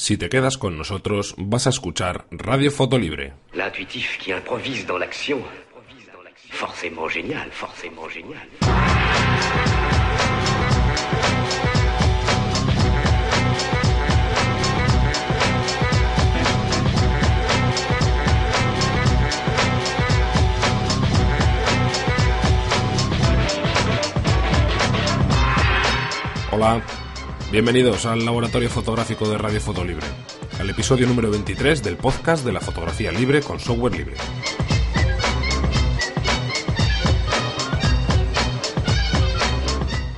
Si te quedas con nosotros, vas a escuchar Radio Foto Libre. L'intuitif qui improvise dans l'action. Forcément génial, forcément génial. Hola, bienvenidos al Laboratorio Fotográfico de Radio Foto Libre, al episodio número 23 del podcast de la fotografía libre con software libre.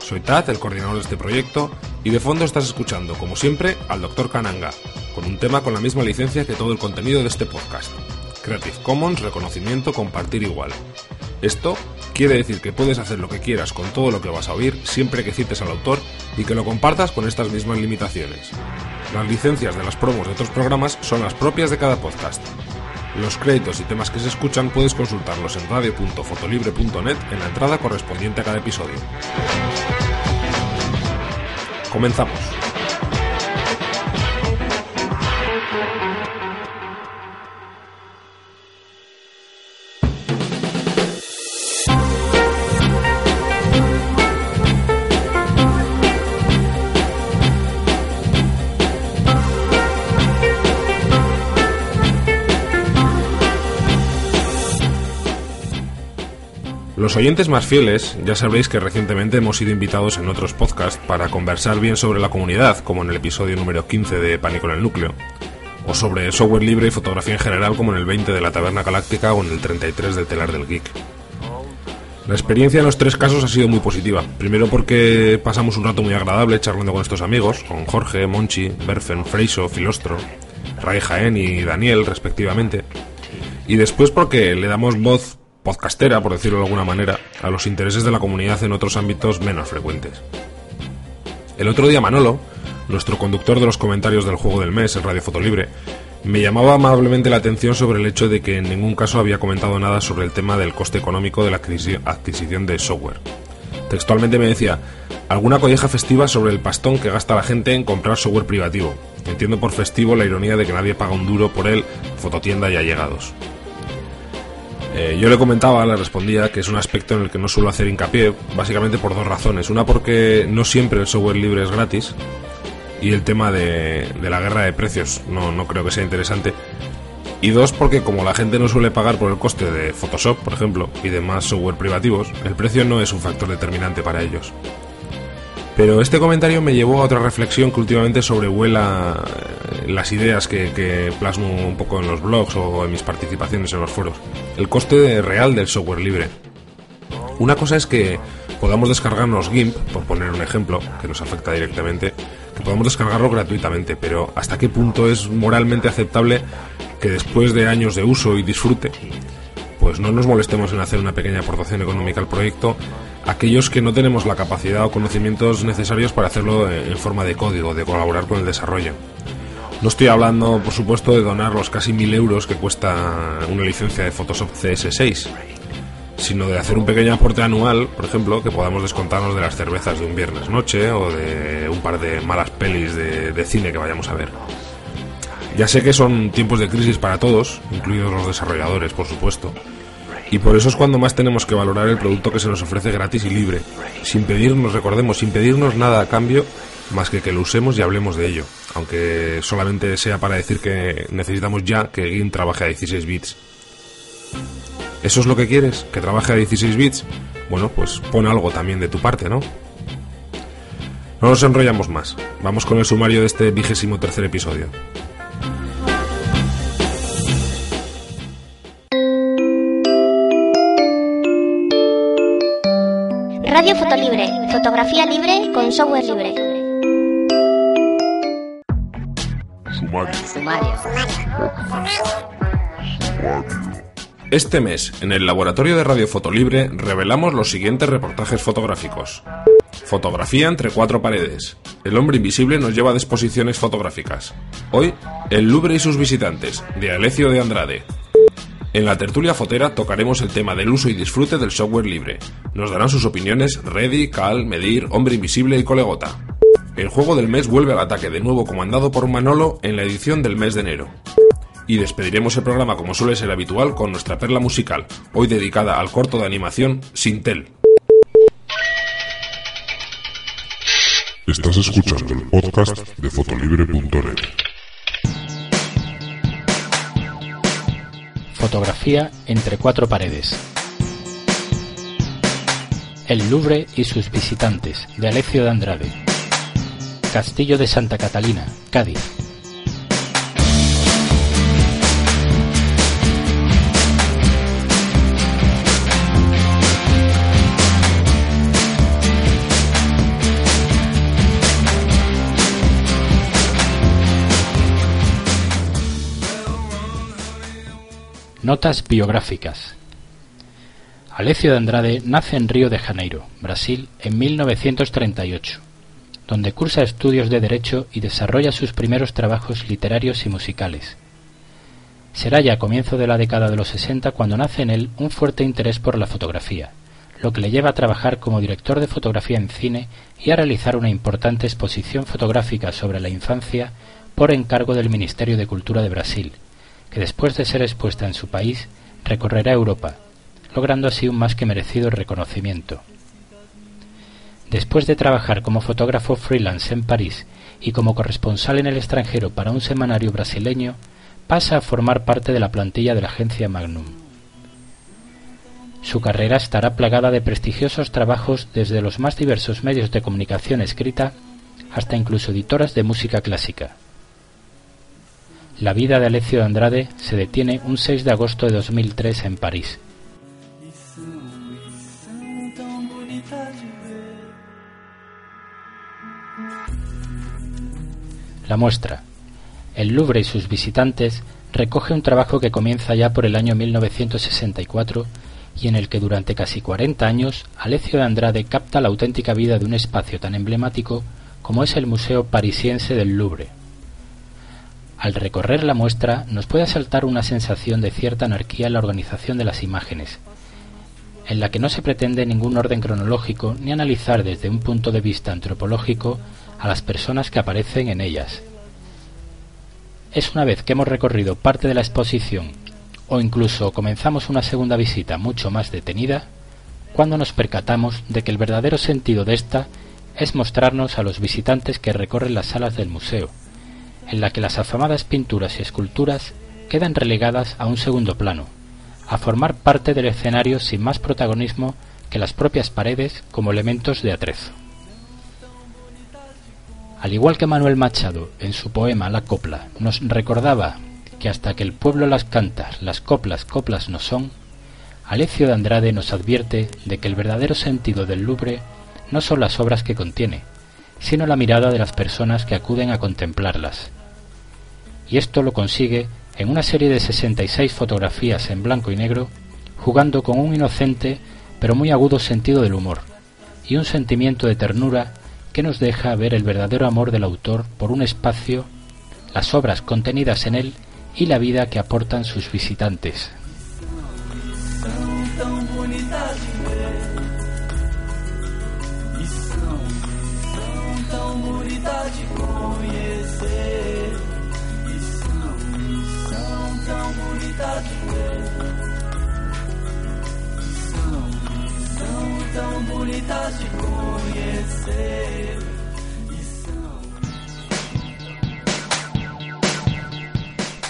Soy Tad, el coordinador de este proyecto, y de fondo estás escuchando, como siempre, al Dr. Kananga, con un tema con la misma licencia que todo el contenido de este podcast. Creative Commons, reconocimiento, compartir igual. Esto quiere decir que puedes hacer lo que quieras con todo lo que vas a oír siempre que cites al autor y que lo compartas con estas mismas limitaciones. Las licencias de las promos de otros programas son las propias de cada podcast. Los créditos y temas que se escuchan puedes consultarlos en radio.fotolibre.net en la entrada correspondiente a cada episodio. Comenzamos. Los oyentes más fieles ya sabréis que recientemente hemos sido invitados en otros podcasts para conversar bien sobre la comunidad, como en el episodio número 15 de Pánico en el Núcleo, o sobre software libre y fotografía en general, como en el 20 de la Taberna Galáctica o en el 33 del Telar del Geek. La experiencia en los tres casos ha sido muy positiva. Primero porque pasamos un rato muy agradable charlando con estos amigos, con Jorge, Monchi, Berfen, Freiso, Filostro, Ray Jaén y Daniel, respectivamente. Y después porque le damos voz podcastera, por decirlo de alguna manera, a los intereses de la comunidad en otros ámbitos menos frecuentes. El otro día Manolo, nuestro conductor de los comentarios del juego del mes en Radio Fotolibre, me llamaba amablemente la atención sobre el hecho de que en ningún caso había comentado nada sobre el tema del coste económico de la adquisición de software. Textualmente me decía, alguna colleja festiva sobre el pastón que gasta la gente en comprar software privativo. Entiendo por festivo la ironía de que nadie paga un duro por él, fototienda y allegados. Eh, yo le comentaba, le respondía que es un aspecto en el que no suelo hacer hincapié, básicamente por dos razones. Una porque no siempre el software libre es gratis y el tema de, de la guerra de precios no, no creo que sea interesante. Y dos, porque como la gente no suele pagar por el coste de Photoshop, por ejemplo, y demás software privativos, el precio no es un factor determinante para ellos. Pero este comentario me llevó a otra reflexión que últimamente sobrevuela eh, las ideas que, que, plasmo un poco en los blogs o en mis participaciones en los foros. El coste real del software libre. Una cosa es que podamos descargarnos GIMP, por poner un ejemplo que nos afecta directamente, que podamos descargarlo gratuitamente, pero ¿hasta qué punto es moralmente aceptable que después de años de uso y disfrute, pues no nos molestemos en hacer una pequeña aportación económica al proyecto aquellos que no tenemos la capacidad o conocimientos necesarios para hacerlo en forma de código, de colaborar con el desarrollo. No estoy hablando, por supuesto, de donar los casi mil euros que cuesta una licencia de Photoshop CS6, sino de hacer un pequeño aporte anual, por ejemplo, que podamos descontarnos de las cervezas de un viernes noche o de un par de malas pelis de, de cine que vayamos a ver. Ya sé que son tiempos de crisis para todos, incluidos los desarrolladores, por supuesto, y por eso es cuando más tenemos que valorar el producto que se nos ofrece gratis y libre, sin pedirnos, recordemos, sin pedirnos nada a cambio, más que que lo usemos y hablemos de ello, aunque solamente sea para decir que necesitamos ya que GIMP trabaje a 16 bits. ¿Eso es lo que quieres? ¿Que trabaje a 16 bits? Bueno, pues pon algo también de tu parte, ¿no? No nos enrollamos más. Vamos con el sumario de este vigésimo tercer episodio. Radio Fotolibre, fotografía libre con software libre. Este mes, en el laboratorio de Radio Fotolibre, revelamos los siguientes reportajes fotográficos. Fotografía entre cuatro paredes. El hombre invisible nos lleva a exposiciones fotográficas. Hoy, El Louvre y sus visitantes, de Alecio de Andrade. En la tertulia fotera tocaremos el tema del uso y disfrute del software libre. Nos darán sus opiniones Ready, Cal, Medir, Hombre Invisible y Colegota. El juego del mes vuelve al ataque de nuevo comandado por Manolo en la edición del mes de enero. Y despediremos el programa como suele ser habitual con nuestra perla musical, hoy dedicada al corto de animación Sintel. Estás escuchando el podcast de fotolibre.net. Fotografía entre cuatro paredes. El Louvre y sus visitantes, de Alecio de Andrade. Castillo de Santa Catalina, Cádiz. Notas biográficas. Alecio de Andrade nace en Río de Janeiro, Brasil, en 1938, donde cursa estudios de Derecho y desarrolla sus primeros trabajos literarios y musicales. Será ya a comienzo de la década de los 60 cuando nace en él un fuerte interés por la fotografía, lo que le lleva a trabajar como director de fotografía en cine y a realizar una importante exposición fotográfica sobre la infancia por encargo del Ministerio de Cultura de Brasil, que después de ser expuesta en su país, recorrerá Europa, logrando así un más que merecido reconocimiento. Después de trabajar como fotógrafo freelance en París y como corresponsal en el extranjero para un semanario brasileño, pasa a formar parte de la plantilla de la agencia Magnum. Su carrera estará plagada de prestigiosos trabajos desde los más diversos medios de comunicación escrita hasta incluso editoras de música clásica. La vida de Alecio de Andrade se detiene un 6 de agosto de 2003 en París. La muestra. El Louvre y sus visitantes recoge un trabajo que comienza ya por el año 1964 y en el que durante casi 40 años Alecio de Andrade capta la auténtica vida de un espacio tan emblemático como es el Museo Parisiense del Louvre. Al recorrer la muestra nos puede asaltar una sensación de cierta anarquía en la organización de las imágenes, en la que no se pretende ningún orden cronológico ni analizar desde un punto de vista antropológico a las personas que aparecen en ellas. Es una vez que hemos recorrido parte de la exposición o incluso comenzamos una segunda visita mucho más detenida, cuando nos percatamos de que el verdadero sentido de esta es mostrarnos a los visitantes que recorren las salas del museo, en la que las afamadas pinturas y esculturas quedan relegadas a un segundo plano, a formar parte del escenario sin más protagonismo que las propias paredes como elementos de atrezo. Al igual que Manuel Machado en su poema La copla nos recordaba que hasta que el pueblo las canta, las coplas coplas no son, Alecio de Andrade nos advierte de que el verdadero sentido del Louvre no son las obras que contiene, sino la mirada de las personas que acuden a contemplarlas, y esto lo consigue en una serie de 66 fotografías en blanco y negro, jugando con un inocente pero muy agudo sentido del humor y un sentimiento de ternura que nos deja ver el verdadero amor del autor por un espacio, las obras contenidas en él y la vida que aportan sus visitantes.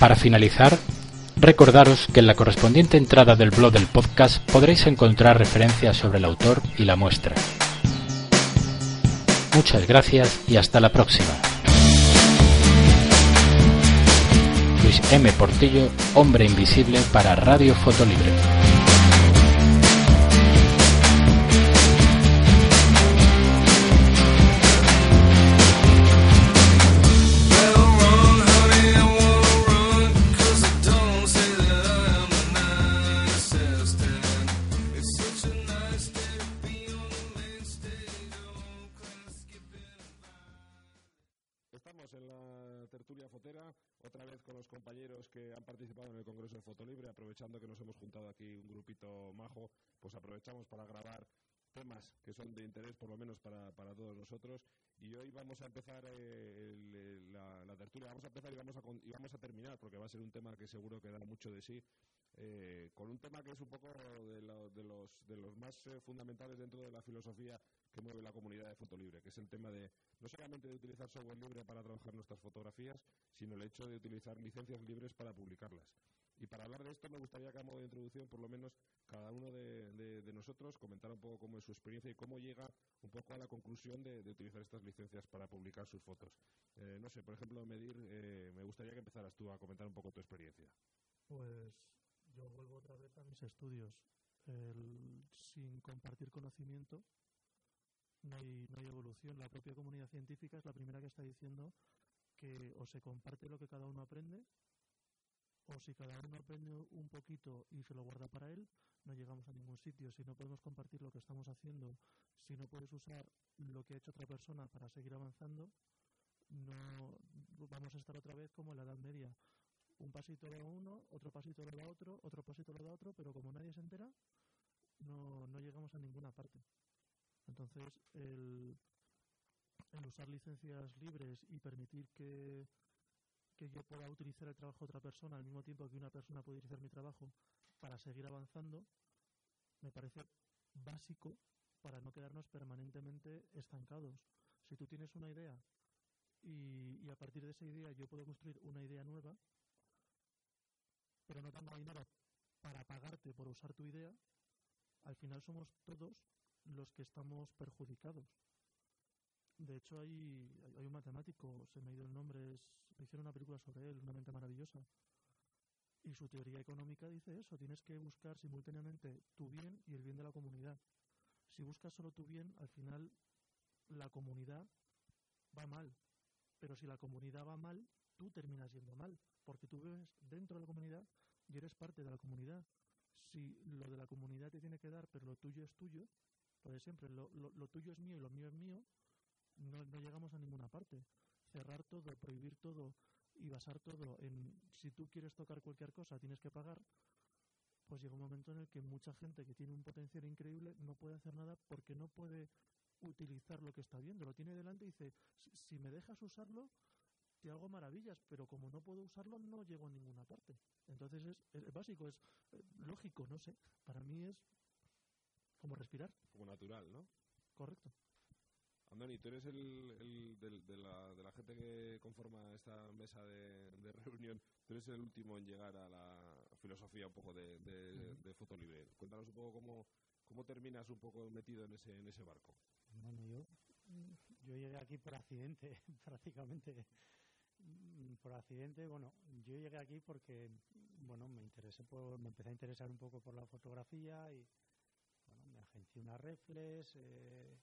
Para finalizar, recordaros que en la correspondiente entrada del blog del podcast podréis encontrar referencias sobre el autor y la muestra. Muchas gracias y hasta la próxima. Luis M. Portillo, Hombre Invisible para Radio Fotolibre. Un tema que es un poco de, de, los, de los más eh, fundamentales dentro de la filosofía que mueve la comunidad de foto libre, que es el tema de no solamente de utilizar software libre para trabajar nuestras fotografías, sino el hecho de utilizar licencias libres para publicarlas. Y para hablar de esto me gustaría que a modo de introducción, por lo menos, cada uno de, nosotros comentara un poco cómo es su experiencia y cómo llega un poco a la conclusión de, utilizar estas licencias para publicar sus fotos. Eh, no sé, por ejemplo, Medir, me gustaría que empezaras tú a comentar un poco tu experiencia. Pues yo vuelvo otra vez a mis estudios. sin compartir conocimiento no hay, no hay evolución. La propia comunidad científica es la primera que está diciendo que o se comparte lo que cada uno aprende, o si cada uno aprende un poquito y se lo guarda para él, no llegamos a ningún sitio. Si no podemos compartir lo que estamos haciendo, si no puedes usar lo que ha hecho otra persona para seguir avanzando, no vamos a estar otra vez como en la Edad Media, un pasito de uno, otro pasito de otro, otro pasito de otro, pero como nadie se entera, no, no llegamos a ninguna parte. Entonces, el, el usar licencias libres y permitir que, que yo pueda utilizar el trabajo de otra persona al mismo tiempo que una persona puede utilizar mi trabajo para seguir avanzando, me parece básico para no quedarnos permanentemente estancados. Si tú tienes una idea y, y a partir de esa idea yo puedo construir una idea nueva, pero no tengo dinero para pagarte por usar tu idea, al final somos todos los que estamos perjudicados. De hecho, hay, hay un matemático, se me ha ido el nombre, es, hicieron una película sobre él, una mente maravillosa. Y su teoría económica dice eso, tienes que buscar simultáneamente tu bien y el bien de la comunidad. Si buscas solo tu bien, al final la comunidad va mal. Pero si la comunidad va mal, tú terminas yendo mal, porque tú vives dentro de la comunidad y eres parte de la comunidad. Si lo de la comunidad te tiene que dar, pero lo tuyo es tuyo, lo de siempre, lo, lo, tuyo es mío y lo mío es mío, no, no, llegamos a ninguna parte. Cerrar todo, prohibir todo y basar todo en si tú quieres tocar cualquier cosa tienes que pagar, pues llega un momento en el que mucha gente que tiene un potencial increíble no puede hacer nada porque no puede utilizar lo que está viendo. Lo tiene delante y dice, si me dejas usarlo, te hago maravillas, pero como no puedo usarlo, no llego a ninguna parte. Entonces es, básico, es eh, lógico, no sé. Para mí es como respirar. Como natural, ¿no? Correcto. Andoni, tú eres el, de, la, gente que conforma esta mesa de, reunión, tú eres el último en llegar a la filosofía un poco de, de, foto libre. Cuéntanos un poco cómo, cómo terminas un poco metido en ese, en ese barco. Bueno, yo, yo llegué aquí por accidente, prácticamente por accidente, bueno, yo llegué aquí porque, bueno, me interesé por, me empecé a interesar un poco por la fotografía y, bueno, me agencié una reflex, eh,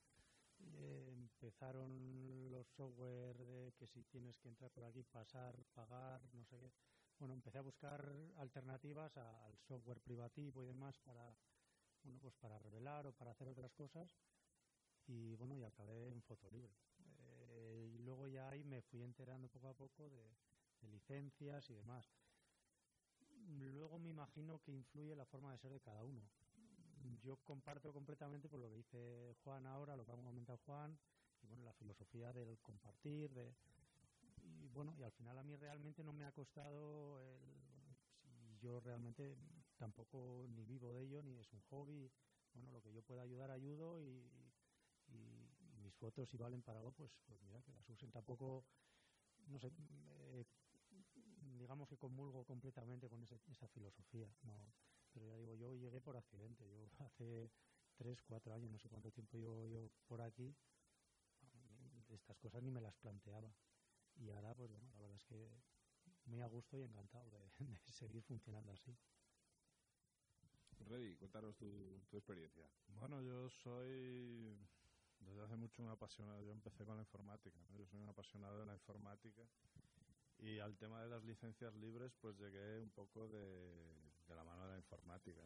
eh, empezaron los software de que si tienes que entrar por aquí, pasar, pagar, no sé qué. Bueno, empecé a buscar alternativas al software privativo y demás para, bueno, pues para revelar o para hacer otras cosas y bueno, y acabé en Fotolibre. Y luego ya ahí me fui enterando poco a poco de, licencias y demás. Luego me imagino que influye la forma de ser de cada uno. Yo comparto completamente por lo que dice Juan ahora, lo que ha comentado Juan, y bueno, la filosofía del compartir, de, y bueno, y al final a mí realmente no me ha costado el, yo realmente tampoco ni vivo de ello, ni es un hobby, bueno, lo que yo pueda ayudar ayudo y, y, mis fotos si valen para algo, pues, pues mira, que las usen. Tampoco, no sé, eh, digamos que comulgo completamente con esa filosofía, no, pero ya digo, yo llegué por accidente, yo hace tres, cuatro años, no sé cuánto tiempo llevo yo por aquí, estas cosas ni me las planteaba. Y ahora, pues bueno, la verdad es que muy a gusto y encantado de, seguir funcionando así. Reddy, cuéntanos tu, tu experiencia. Bueno, yo soy desde hace mucho un apasionado. Yo empecé con la informática. Yo soy un apasionado de la informática. Y al tema de las licencias libres, pues llegué un poco de, la mano de la informática.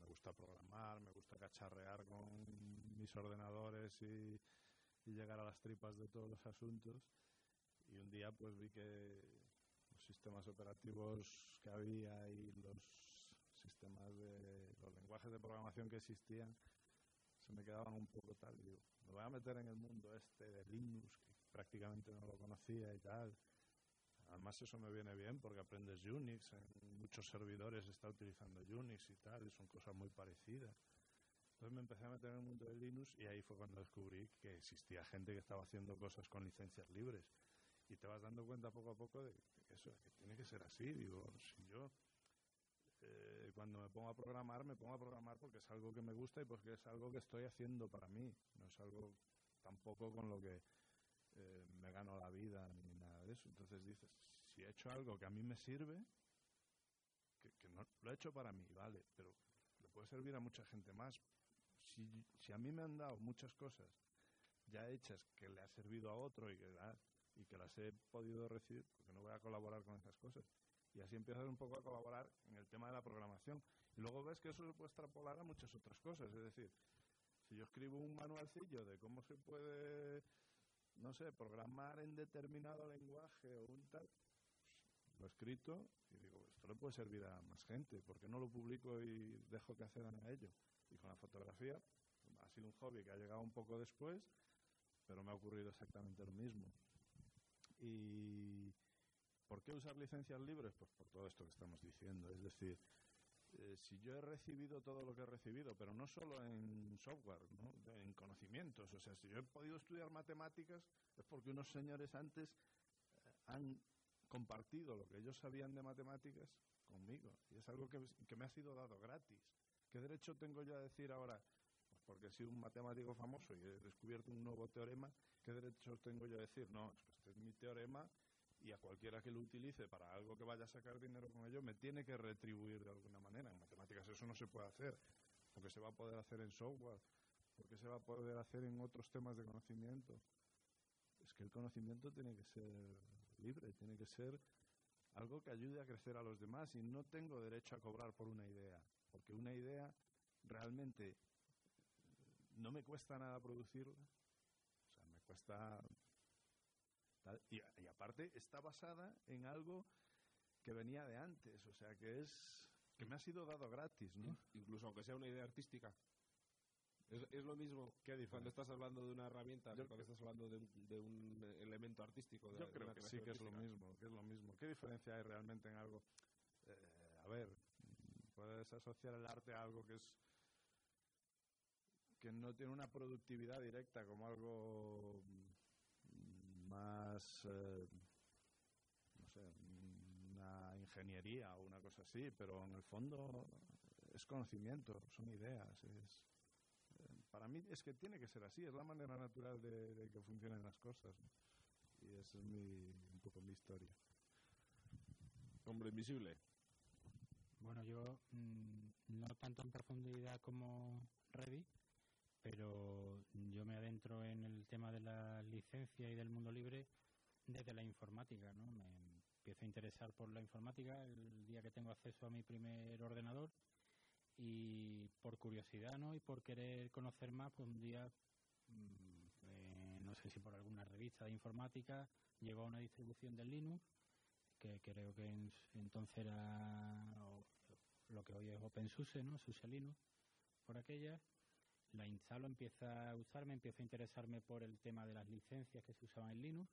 Me gusta programar, me gusta cacharrear con mis ordenadores y, llegar a las tripas de todos los asuntos. y un día pues vi que los sistemas operativos que había y los sistemas de los lenguajes de programación que existían se me quedaban un poco tal. Digo, me voy a meter en el mundo este de Linux, que prácticamente no lo conocía y tal. Además eso me viene bien porque aprendes Unix, en muchos servidores está utilizando Unix y tal, y son cosas muy parecidas. Entonces me empecé a meter en el mundo de Linux y ahí fue cuando descubrí que existía gente que estaba haciendo cosas con licencias libres. Y te vas dando cuenta poco a poco de, que eso, que tiene que ser así. Digo, si yo eh, cuando me pongo a programar, me pongo a programar porque es algo que me gusta y porque es algo que estoy haciendo para mí. No es algo tampoco con lo que eh, me gano la vida ni nada de eso. Entonces dices, si he hecho algo que a mí me sirve, que, que no lo he hecho para mí, vale, pero le puede servir a mucha gente más. Si, si a mí me han dado muchas cosas ya hechas que le ha servido a otro y que, y que las he podido recibir, porque no voy a colaborar con esas cosas. Y así empiezas un poco a colaborar en el tema de la programación. Y luego ves que eso se puede extrapolar a muchas otras cosas. Es decir, si yo escribo un manualcillo de cómo se puede, no sé, programar en determinado lenguaje o un tal, lo he escrito y digo, esto le puede servir a más gente, ¿por qué no lo publico y dejo que accedan a ello? Y con la fotografía ha sido un hobby que ha llegado un poco después, pero me ha ocurrido exactamente lo mismo. Y ¿por qué usar licencias libres? Pues por todo esto que estamos diciendo. Es decir, eh, si yo he recibido todo lo que he recibido, pero no solo en software, ¿no? en conocimientos, o sea, si yo he podido estudiar matemáticas es porque unos señores antes eh, han compartido lo que ellos sabían de matemáticas conmigo. Y es algo que, que, me ha sido dado gratis. ¿Qué derecho tengo yo a decir ahora? Pues porque he sido un matemático famoso y he descubierto un nuevo teorema. ¿Qué derecho tengo yo a decir? No, este es mi teorema y a cualquiera que lo utilice para algo que vaya a sacar dinero con ello me tiene que retribuir de alguna manera. En matemáticas eso no se puede hacer, porque se va a poder hacer en software, porque se va a poder hacer en otros temas de conocimiento. Es que el conocimiento tiene que ser libre, tiene que ser algo que ayude a crecer a los demás y no tengo derecho a cobrar por una idea, porque una idea realmente no me cuesta nada producirla, o sea, me cuesta y, y, aparte está basada en algo que venía de antes, o sea que es que me ha sido dado gratis, ¿no? Incluso aunque sea una idea artística. Es, es lo mismo que cuando estás hablando de una herramienta, yo, cuando estás hablando de un, de un elemento artístico. De, yo creo que sí que es lo mismo, que es lo mismo. ¿Qué diferencia hay realmente en algo? Eh, a ver, puedes asociar el arte a algo que es que no tiene una productividad directa como algo más, eh, no sé, una ingeniería o una cosa así, pero en el fondo es conocimiento, son ideas. Es, eh, para mí es que tiene que ser así, es la manera natural de, de que funcionen las cosas. Y esa es mi, un poco mi historia. Hombre invisible. Bueno, yo mmm, no tanto en profundidad como Reddy, pero yo me adentro en el tema de la licencia y del mundo libre desde la informática, ¿no? Me empiezo a interesar por la informática el día que tengo acceso a mi primer ordenador y por curiosidad, ¿no? Y por querer conocer más, pues un día, eh, no sé si por alguna revista de informática, llegó a una distribución del Linux, que creo que en, entonces era lo que hoy es OpenSUSE, ¿no? SUSE Linux, por aquella la instalo, empieza a usarme, empiezo a interesarme por el tema de las licencias que se usaban en Linux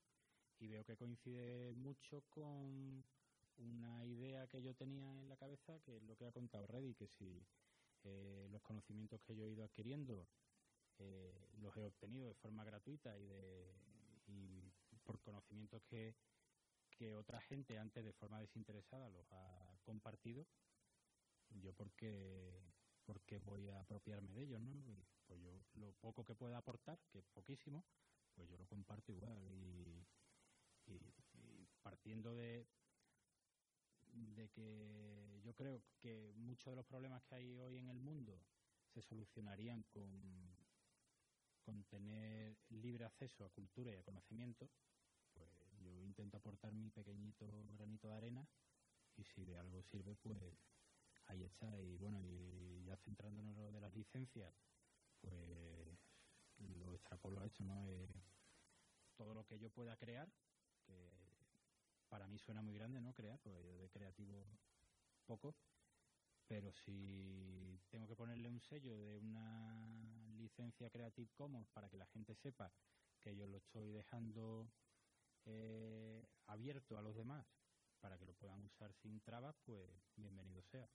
y veo que coincide mucho con una idea que yo tenía en la cabeza, que es lo que ha contado Reddy, que si eh, los conocimientos que yo he ido adquiriendo eh, los he obtenido de forma gratuita y, de, y por conocimientos que, que otra gente antes de forma desinteresada los ha compartido, yo porque porque voy a apropiarme de ellos, ¿no? Pues yo lo poco que pueda aportar, que es poquísimo, pues yo lo comparto igual y, y, y partiendo de de que yo creo que muchos de los problemas que hay hoy en el mundo se solucionarían con, con tener libre acceso a cultura y a conocimiento, pues yo intento aportar mi pequeñito granito de arena y si de algo sirve, pues ahí está. Y bueno, y ya centrándonos en lo de las licencias, pues lo extrapolo a esto, ¿no? Eh, todo lo que yo pueda crear, que para mí suena muy grande, ¿no? Crear, porque yo de creativo poco, pero si tengo que ponerle un sello de una licencia Creative Commons para que la gente sepa que yo lo estoy dejando eh, abierto a los demás para que lo puedan usar sin trabas, pues bienvenido sea.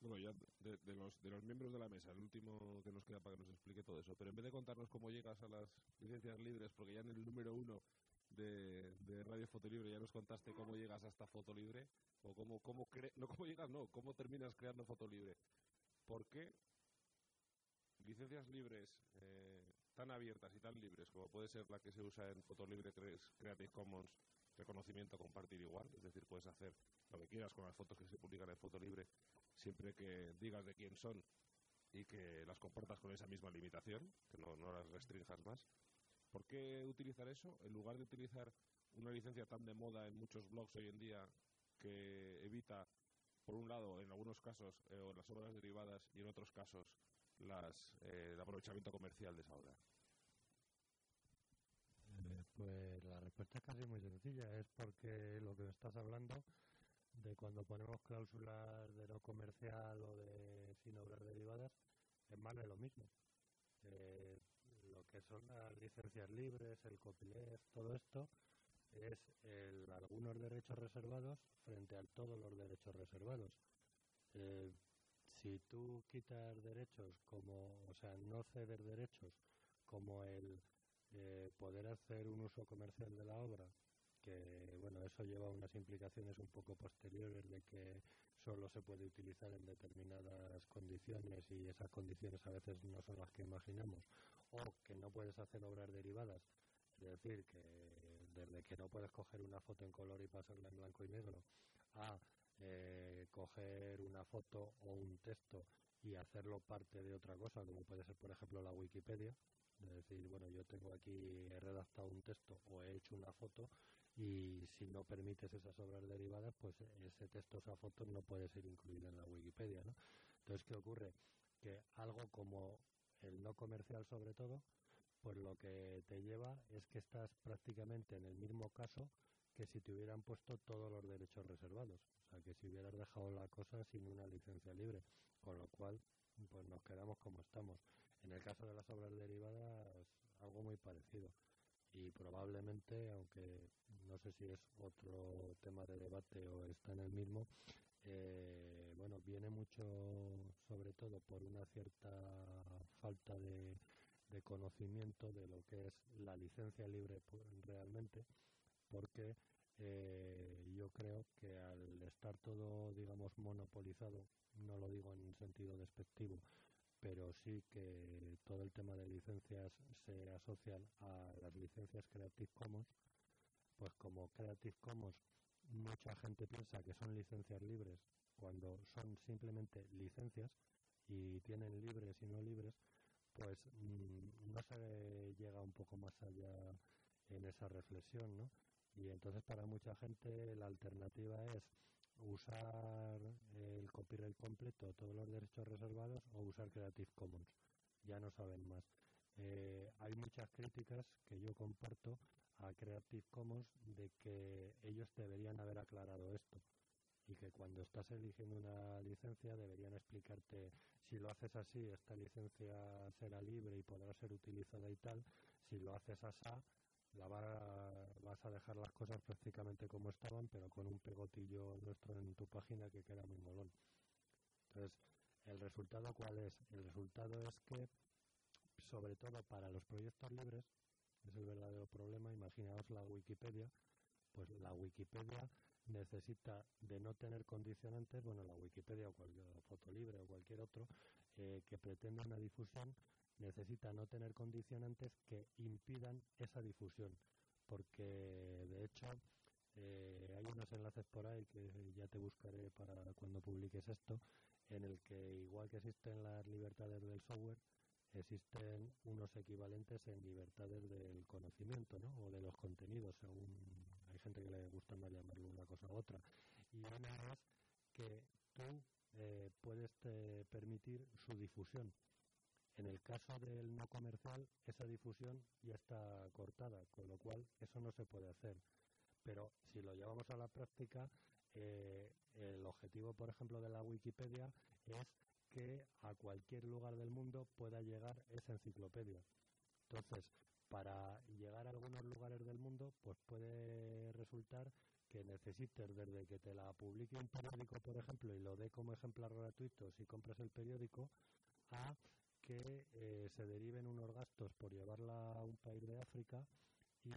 Bueno, ya de, los, de los miembros de la mesa, el último que nos queda para que nos explique todo eso, pero en vez de contarnos cómo llegas a las licencias libres, porque ya en el número uno de, de Radio Fotolibre ya nos contaste cómo llegas hasta Fotolibre, o cómo, cómo no cómo llegas, no, cómo terminas creando Fotolibre. ¿Por qué licencias libres eh, tan abiertas y tan libres como puede ser la que se usa en Fotolibre 3 Creative Commons reconocimiento compartir igual, es decir, puedes hacer lo que quieras con las fotos que se publican en Fotolibre siempre que digas de quién son y que las comportas con esa misma limitación, que no, no las restringas más. ¿Por qué utilizar eso en lugar de utilizar una licencia tan de moda en muchos blogs hoy en día que evita, por un lado, en algunos casos, eh, las obras derivadas y en otros casos las, eh, el aprovechamiento comercial de esa obra? Eh, pues la respuesta es casi muy sencilla, es porque lo que estás hablando de cuando ponemos cláusulas de no comercial o de sin obras derivadas es más de lo mismo. Eh, lo que son las licencias libres, el copyleft, todo esto es el, algunos derechos reservados frente a todos los derechos reservados. Eh, si tú quitas derechos como, o sea, no ceder derechos como el eh, poder hacer un uso comercial de la obra, que bueno, eso lleva unas implicaciones un poco posteriores de que solo se puede utilizar en determinadas condiciones y esas condiciones a veces no son las que imaginamos, o que no puedes hacer obras derivadas, es decir, que desde que no puedes coger una foto en color y pasarla en blanco y negro, a eh, coger una foto o un texto y hacerlo parte de otra cosa, como puede ser, por ejemplo, la Wikipedia. Es decir, bueno, yo tengo aquí, he redactado un texto o he hecho una foto y si no permites esas obras derivadas, pues ese texto esa foto no puede ser incluida en la Wikipedia, ¿no? Entonces, ¿qué ocurre? Que algo como el no comercial sobre todo, pues lo que te lleva es que estás prácticamente en el mismo caso que si te hubieran puesto todos los derechos reservados. O sea, que si hubieras dejado la cosa sin una licencia libre. Con lo cual, pues nos quedamos como estamos. En el caso de las obras derivadas, algo muy parecido. Y probablemente, aunque no sé si es otro tema de debate o está en el mismo, eh, bueno, viene mucho sobre todo por una cierta falta de, conocimiento de lo que es la licencia libre realmente, porque eh, yo creo que al estar todo, digamos, monopolizado, no lo digo en sentido despectivo, pero sí que todo el tema de licencias se asocian a las licencias Creative Commons, pues como Creative Commons mucha gente piensa que son licencias libres cuando son simplemente licencias y tienen libres y no libres, pues mm, no se llega un poco más allá en esa reflexión, ¿no? Y entonces para mucha gente la alternativa es usar el copyright completo, todos los derechos reservados, o usar Creative Commons. Ya no saben más. Eh, hay muchas críticas que yo comparto a Creative Commons de que ellos deberían haber aclarado esto y que cuando estás eligiendo una licencia deberían explicarte si lo haces así, esta licencia será libre y podrá ser utilizada y tal, si lo haces así, la vas a dejar las cosas prácticamente como estaban, pero con un pegotillo nuestro en tu página que queda muy molón. Entonces, ¿el resultado cuál es? El resultado es que, sobre todo para los proyectos libres, es el verdadero problema, imaginaos la Wikipedia, pues la Wikipedia necesita de no tener condicionantes, bueno, la Wikipedia o cualquier foto libre o cualquier otro, eh, que pretenda una difusión, necesita no tener condicionantes que impidan esa difusión, porque de hecho eh, hay unos enlaces por ahí que ya te buscaré para cuando publiques esto, en el que igual que existen las libertades del software, existen unos equivalentes en libertades del conocimiento, ¿no? O de los contenidos, según hay gente que le gusta más llamarlo una cosa u otra. Y una es que tú eh, puedes eh, permitir su difusión En el caso del no comercial, esa difusión ya está cortada, con lo cual eso no se puede hacer. Pero si lo llevamos a la práctica, eh, el objetivo, por ejemplo, de la Wikipedia es que a cualquier lugar del mundo pueda llegar esa enciclopedia. Entonces, para llegar a algunos lugares del mundo, pues puede resultar que necesites desde que te la publique un periódico, por ejemplo, y lo dé como ejemplar gratuito si compras el periódico, a que eh, se deriven unos gastos por llevarla a un país de África y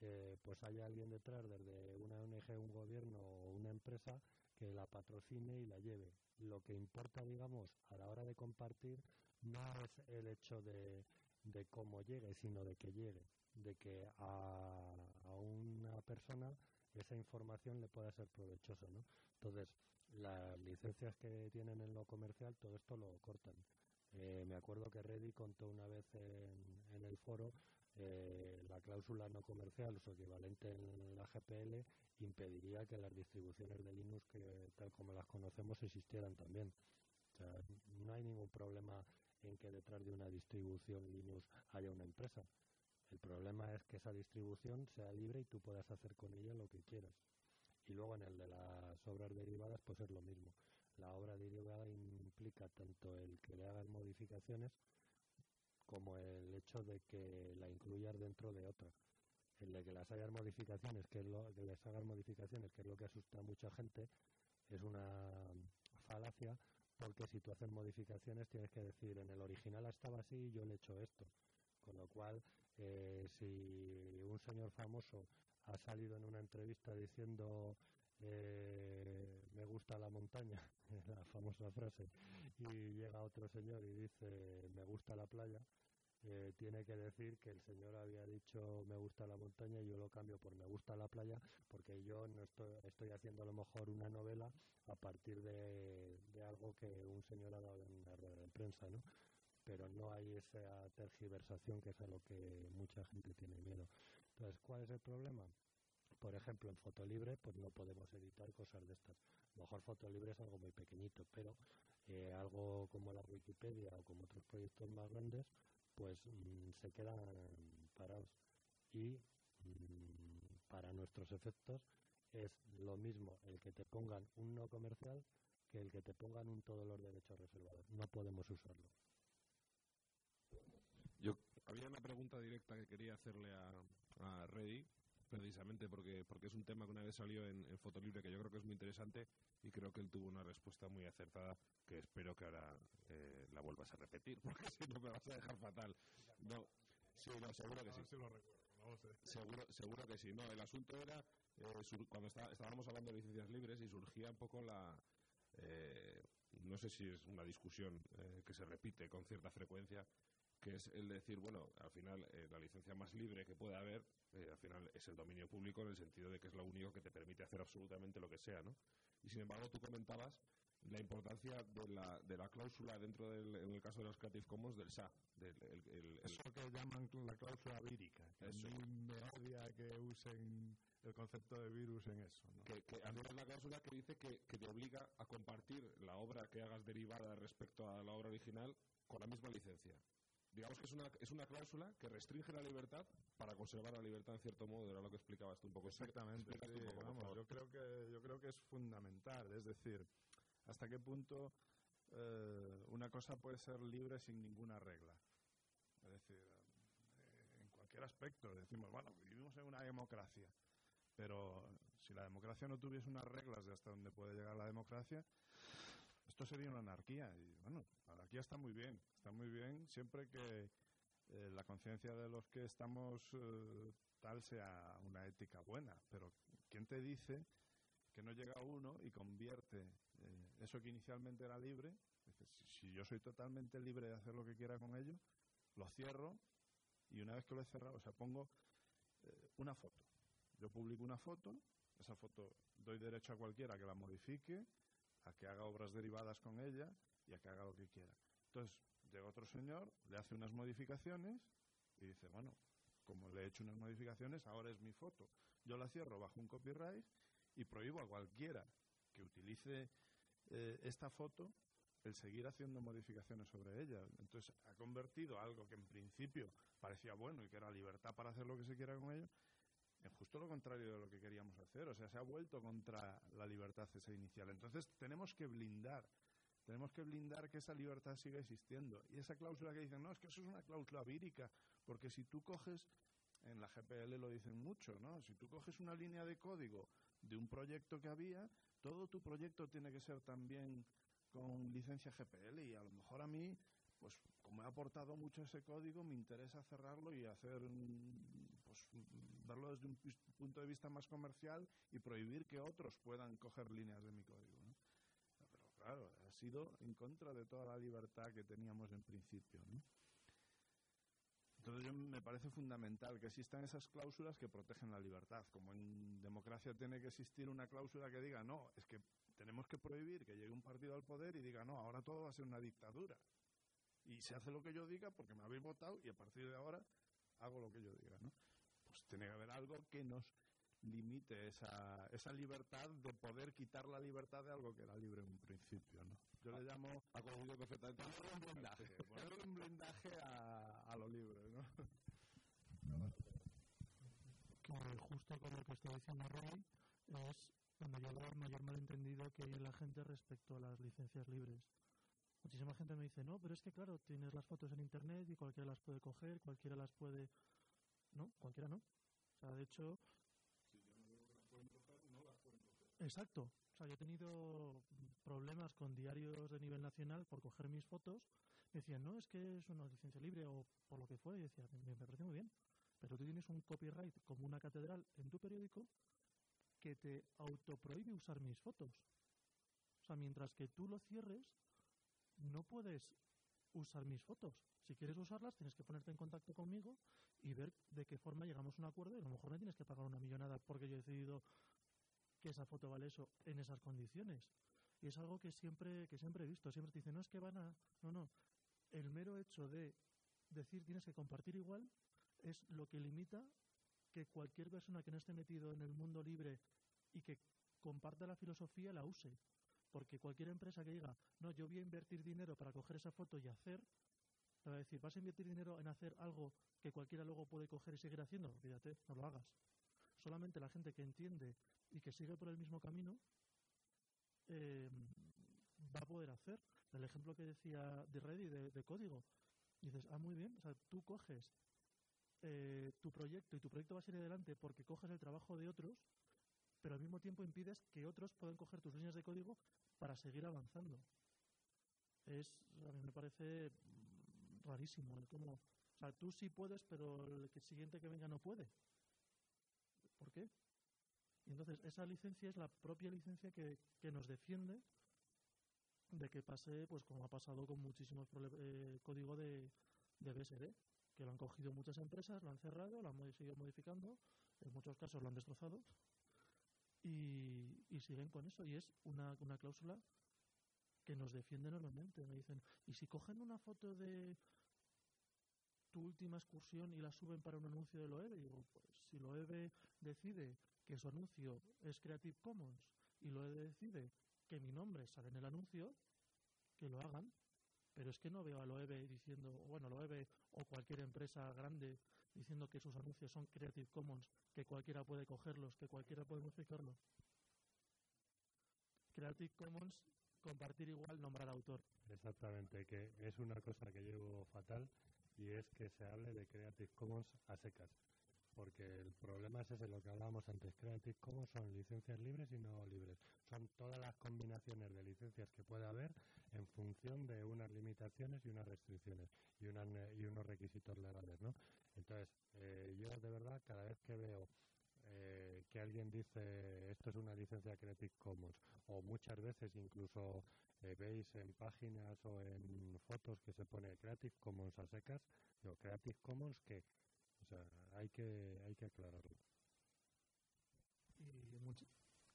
eh, pues haya alguien detrás, desde una ONG, un gobierno o una empresa, que la patrocine y la lleve. Lo que importa, digamos, a la hora de compartir no es el hecho de, de cómo llegue, sino de que llegue, de que a, a una persona esa información le pueda ser provechosa, ¿no? Entonces, las licencias que tienen en lo comercial, todo esto lo cortan. Eh, me acuerdo que Reddy contó una vez en, el foro eh, la cláusula no comercial, su equivalente en la GPL, impediría que las distribuciones de Linux, que tal como las conocemos, existieran también. O sea, no hay ningún problema en que detrás de una distribución Linux haya una empresa. El problema es que esa distribución sea libre y tú puedas hacer con ella lo que quieras. Y luego en el de las obras derivadas, pues es lo mismo. La obra derivada implica tanto el que le hagas modificaciones como el hecho de que la incluyas dentro de otra. El de que las hayas modificaciones, que es lo que les hagas modificaciones, que es lo que asusta a mucha gente, es una falacia porque si tú haces modificaciones tienes que decir en el original estaba así yo le he hecho esto. Con lo cual, eh, si un señor famoso ha salido en una entrevista diciendo eh, me gusta la montaña, la famosa frase, y llega otro señor y dice me gusta la playa, eh, tiene que decir que el señor había dicho me gusta la montaña y yo lo cambio por me gusta la playa porque yo no estoy, estoy haciendo a lo mejor una novela a partir de, de algo que un señor ha dado en una rueda de prensa, ¿no? Pero no hay esa tergiversación que es a lo que mucha gente tiene miedo. Entonces, ¿cuál es el problema? Por ejemplo, en Fotolibre, pues no podemos editar cosas de estas. A lo mejor Fotolibre es algo muy pequeñito, pero eh, algo como la Wikipedia o como otros proyectos más grandes, pues mm, se quedan parados. Y mm, para nuestros efectos es lo mismo el que te pongan un no comercial que el que te pongan un todos los derechos reservados. No podemos usarlo. Yo había una pregunta directa que quería hacerle a, a Reddy, precisamente porque, porque es un tema que una vez salió en, en Fotolibre que yo creo que es muy interesante y creo que él tuvo una respuesta muy acertada que espero que ahora eh, la vuelvas a repetir, porque si no me vas a dejar fatal. No, sí, no, seguro que sí. Seguro, seguro que sí. No, el asunto era eh, sur- cuando está- estábamos hablando de licencias libres y surgía un poco la. eh, no sé si es una discusión eh, que se repite con cierta frecuencia, que es el decir, bueno, al final eh, la licencia más libre que puede haber, eh, al final es el dominio público en el sentido de que es lo único que te permite hacer absolutamente lo que sea, ¿no? Y sin embargo, tú comentabas la importancia de la, de la cláusula dentro del, en el caso de los Creative Commons, del SA. Del, el, el- el- Eso que llaman la cláusula vírica, que a Eso. mí me odia que usen el concepto de virus en eso. ¿no? que, que es la cláusula que dice que, que te obliga a compartir la obra que hagas derivada respecto a la obra original con la misma licencia. Digamos que es una, es una cláusula que restringe la libertad para conservar la libertad en cierto modo, era lo que explicabas tú un poco. Exactamente, sí, un poco, por vamos, favor. yo creo que yo creo que es fundamental, es decir, hasta qué punto eh, una cosa puede ser libre sin ninguna regla. Es decir, eh, en cualquier aspecto decimos, bueno, vivimos en una democracia, pero si la democracia no tuviese unas reglas de hasta dónde puede llegar la democracia, esto sería una anarquía. Y bueno, la anarquía está muy bien, está muy bien siempre que eh, la conciencia de los que estamos eh, tal sea una ética buena. Pero ¿quién te dice que no llega uno y convierte eh, eso que inicialmente era libre? Si, yo soy totalmente libre de hacer lo que quiera con ello, lo cierro y una vez que lo he cerrado, o sea, pongo una foto. Yo publico una foto, esa foto doy derecho a cualquiera que la modifique, a que haga obras derivadas con ella y a que haga lo que quiera. Entonces, llega otro señor, le hace unas modificaciones y dice, bueno, como le he hecho unas modificaciones, ahora es mi foto. Yo la cierro bajo un copyright y prohíbo a cualquiera que utilice eh, esta foto el seguir haciendo modificaciones sobre ella. Entonces ha convertido algo que en principio parecía bueno y que era libertad para hacer lo que se quiera con ello, en justo lo contrario de lo que queríamos hacer. O sea, se ha vuelto contra la libertad esa inicial. Entonces tenemos que blindar, tenemos que blindar que esa libertad siga existiendo. Y esa cláusula que dicen, no, es que eso es una cláusula vírica, porque si tú coges, en la GPL lo dicen mucho, ¿no? Si tú coges una línea de código de un proyecto que había, todo tu proyecto tiene que ser también con licencia GPL y a lo mejor a mí, pues como he aportado mucho ese código, me interesa cerrarlo y hacer, pues verlo desde un punto de vista más comercial y prohibir que otros puedan coger líneas de mi código. ¿no? Pero claro, ha sido en contra de toda la libertad que teníamos en principio. ¿no? Entonces me parece fundamental que existan esas cláusulas que protegen la libertad. Como en democracia tiene que existir una cláusula que diga, no, es que tenemos que prohibir que llegue un partido al poder y diga, no, ahora todo va a ser una dictadura. Y se hace lo que yo diga porque me habéis votado y a partir de ahora hago lo que yo diga, ¿no? Pues tiene que haber algo que nos limite esa, esa libertad de poder quitar la libertad de algo que era libre en un principio, ¿no? Yo le llamo a perfectamente un blindaje, ponerle un blindaje a, a lo libre, ¿no? Que justo con lo que está diciendo Roy es cuando yo veo el mayor malentendido que hay en la gente respecto a las licencias libres. Muchísima gente me dice, no, pero es que claro, tienes las fotos en internet y cualquiera las puede coger, cualquiera las puede... No, cualquiera no. O sea, de hecho... Exacto. O sea, yo he tenido problemas con diarios de nivel nacional por coger mis fotos. Decían, no, es que es una licencia libre o por lo que fue. Y decía, me, me parece muy bien. Pero tú tienes un copyright como una catedral en tu periódico que te autoprohíbe usar mis fotos. O sea, mientras que tú lo cierres, no puedes usar mis fotos. Si quieres usarlas, tienes que ponerte en contacto conmigo y ver de qué forma llegamos a un acuerdo. Y a lo mejor me tienes que pagar una millonada porque yo he decidido que esa foto vale eso en esas condiciones. Y es algo que siempre, que siempre he visto. Siempre te dicen, no es que van a. No, no. El mero hecho de decir tienes que compartir igual es lo que limita que cualquier persona que no esté metido en el mundo libre y que comparta la filosofía la use. Porque cualquier empresa que diga, no, yo voy a invertir dinero para coger esa foto y hacer, le va a decir, ¿vas a invertir dinero en hacer algo que cualquiera luego puede coger y seguir haciendo? Fíjate, no lo hagas. Solamente la gente que entiende y que sigue por el mismo camino eh, va a poder hacer. El ejemplo que decía de Ready, de, código. dices, ah, muy bien, o sea, tú coges eh, tu proyecto y tu proyecto va a seguir adelante porque coges el trabajo de otros, pero al mismo tiempo impides que otros puedan coger tus líneas de código para seguir avanzando. Es, a mí me parece rarísimo. El cómo, o sea, tú sí puedes, pero el siguiente que venga no puede. ¿Por qué? Y entonces, esa licencia es la propia licencia que, que nos defiende de que pase, pues como ha pasado con muchísimos eh, código de, de BSD, que lo han cogido muchas empresas, lo han cerrado, lo han seguido modificando, en muchos casos lo han destrozado y, siguen con eso. Y es una, una cláusula que nos defiende enormemente. Me dicen, ¿y si cogen una foto de tu última excursión y la suben para un anuncio de Loewe? Y digo, pues si Loewe decide que su anuncio es Creative Commons y Loewe decide que mi nombre sale en el anuncio, que lo hagan, pero es que no veo a Loewe diciendo, bueno, Loewe o cualquier empresa grande diciendo que sus anuncios son Creative Commons, que cualquiera puede cogerlos, que cualquiera puede modificarlos. Creative Commons, compartir igual, nombrar autor. Exactamente, que es una cosa que llevo fatal y es que se hable de Creative Commons a secas. Porque el problema es ese, lo que hablábamos antes. Creative Commons son licencias libres y no libres. Son todas las combinaciones de licencias que puede haber en función de unas limitaciones y unas restricciones y, una, y unos requisitos legales, ¿no? Entonces, eh, yo de verdad cada vez que veo eh, que alguien dice esto es una licencia Creative Commons o muchas veces incluso eh, veis en páginas o en fotos que se pone Creative Commons a secas, digo, Creative Commons que, o sea, hay que, hay que aclararlo. Y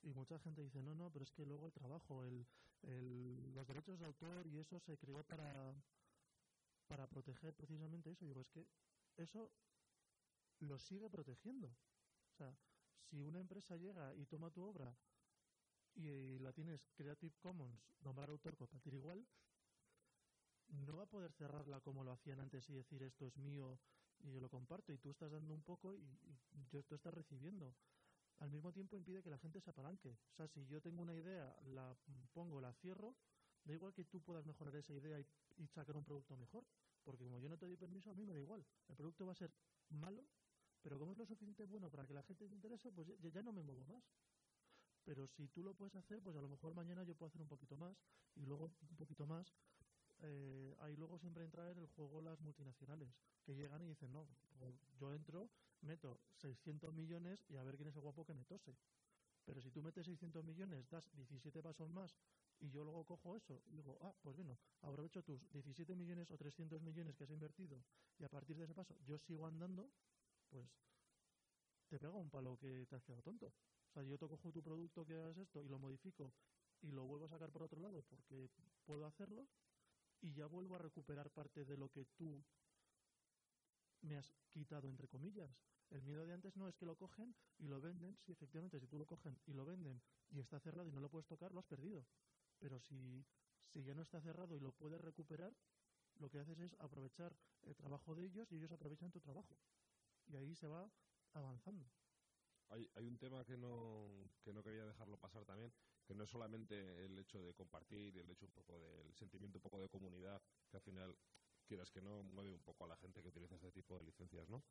y mucha gente dice, no, no, pero es que luego el trabajo, el, el, los derechos de autor y eso se creó para, para proteger precisamente eso. Digo, es que eso lo sigue protegiendo. O sea, si una empresa llega y toma tu obra y, la tienes Creative Commons, nombrar autor, compartir igual, no va a poder cerrarla como lo hacían antes y decir esto es mío y yo lo comparto y tú estás dando un poco y, yo tú estás recibiendo. Al mismo tiempo impide que la gente se apalanque. O sea, si yo tengo una idea, la pongo, la cierro, da igual que tú puedas mejorar esa idea y, y sacar un producto mejor. Porque como yo no te doy permiso, a mí me da igual. El producto va a ser malo, pero como es lo suficiente bueno para que la gente se interese, pues ya, ya no me muevo más. Pero si tú lo puedes hacer, pues a lo mejor mañana yo puedo hacer un poquito más y luego un poquito más. Eh, ahí luego siempre entra en el juego las multinacionales que llegan y dicen, no, pues yo entro, meto 600 millones y a ver quién es el guapo que me tose. Pero si tú metes 600 millones, das 17 pasos más y yo luego cojo eso y digo, ah, pues bueno, aprovecho tus 17 millones o 300 millones que has invertido y a partir de ese paso yo sigo andando, pues te pega un palo que te has quedado tonto. O sea, yo te cojo tu producto que hagas esto y lo modifico y lo vuelvo a sacar por otro lado porque puedo hacerlo y ya vuelvo a recuperar parte de lo que tú me has quitado, entre comillas. El miedo de antes no es que lo cogen y lo venden. Sí, efectivamente, si tú lo cogen y lo venden y está cerrado y no lo puedes tocar, lo has perdido. Pero si, si ya no está cerrado y lo puedes recuperar, lo que haces es aprovechar el trabajo de ellos y ellos aprovechan tu trabajo. Y ahí se va avanzando. Hay, hay un tema que no, que no quería dejarlo pasar también, que no es solamente el hecho de compartir, el hecho un poco del sentimiento un poco de comunidad, que al final, quieras que no, mueve un poco a la gente que utiliza este tipo de licencias, ¿no?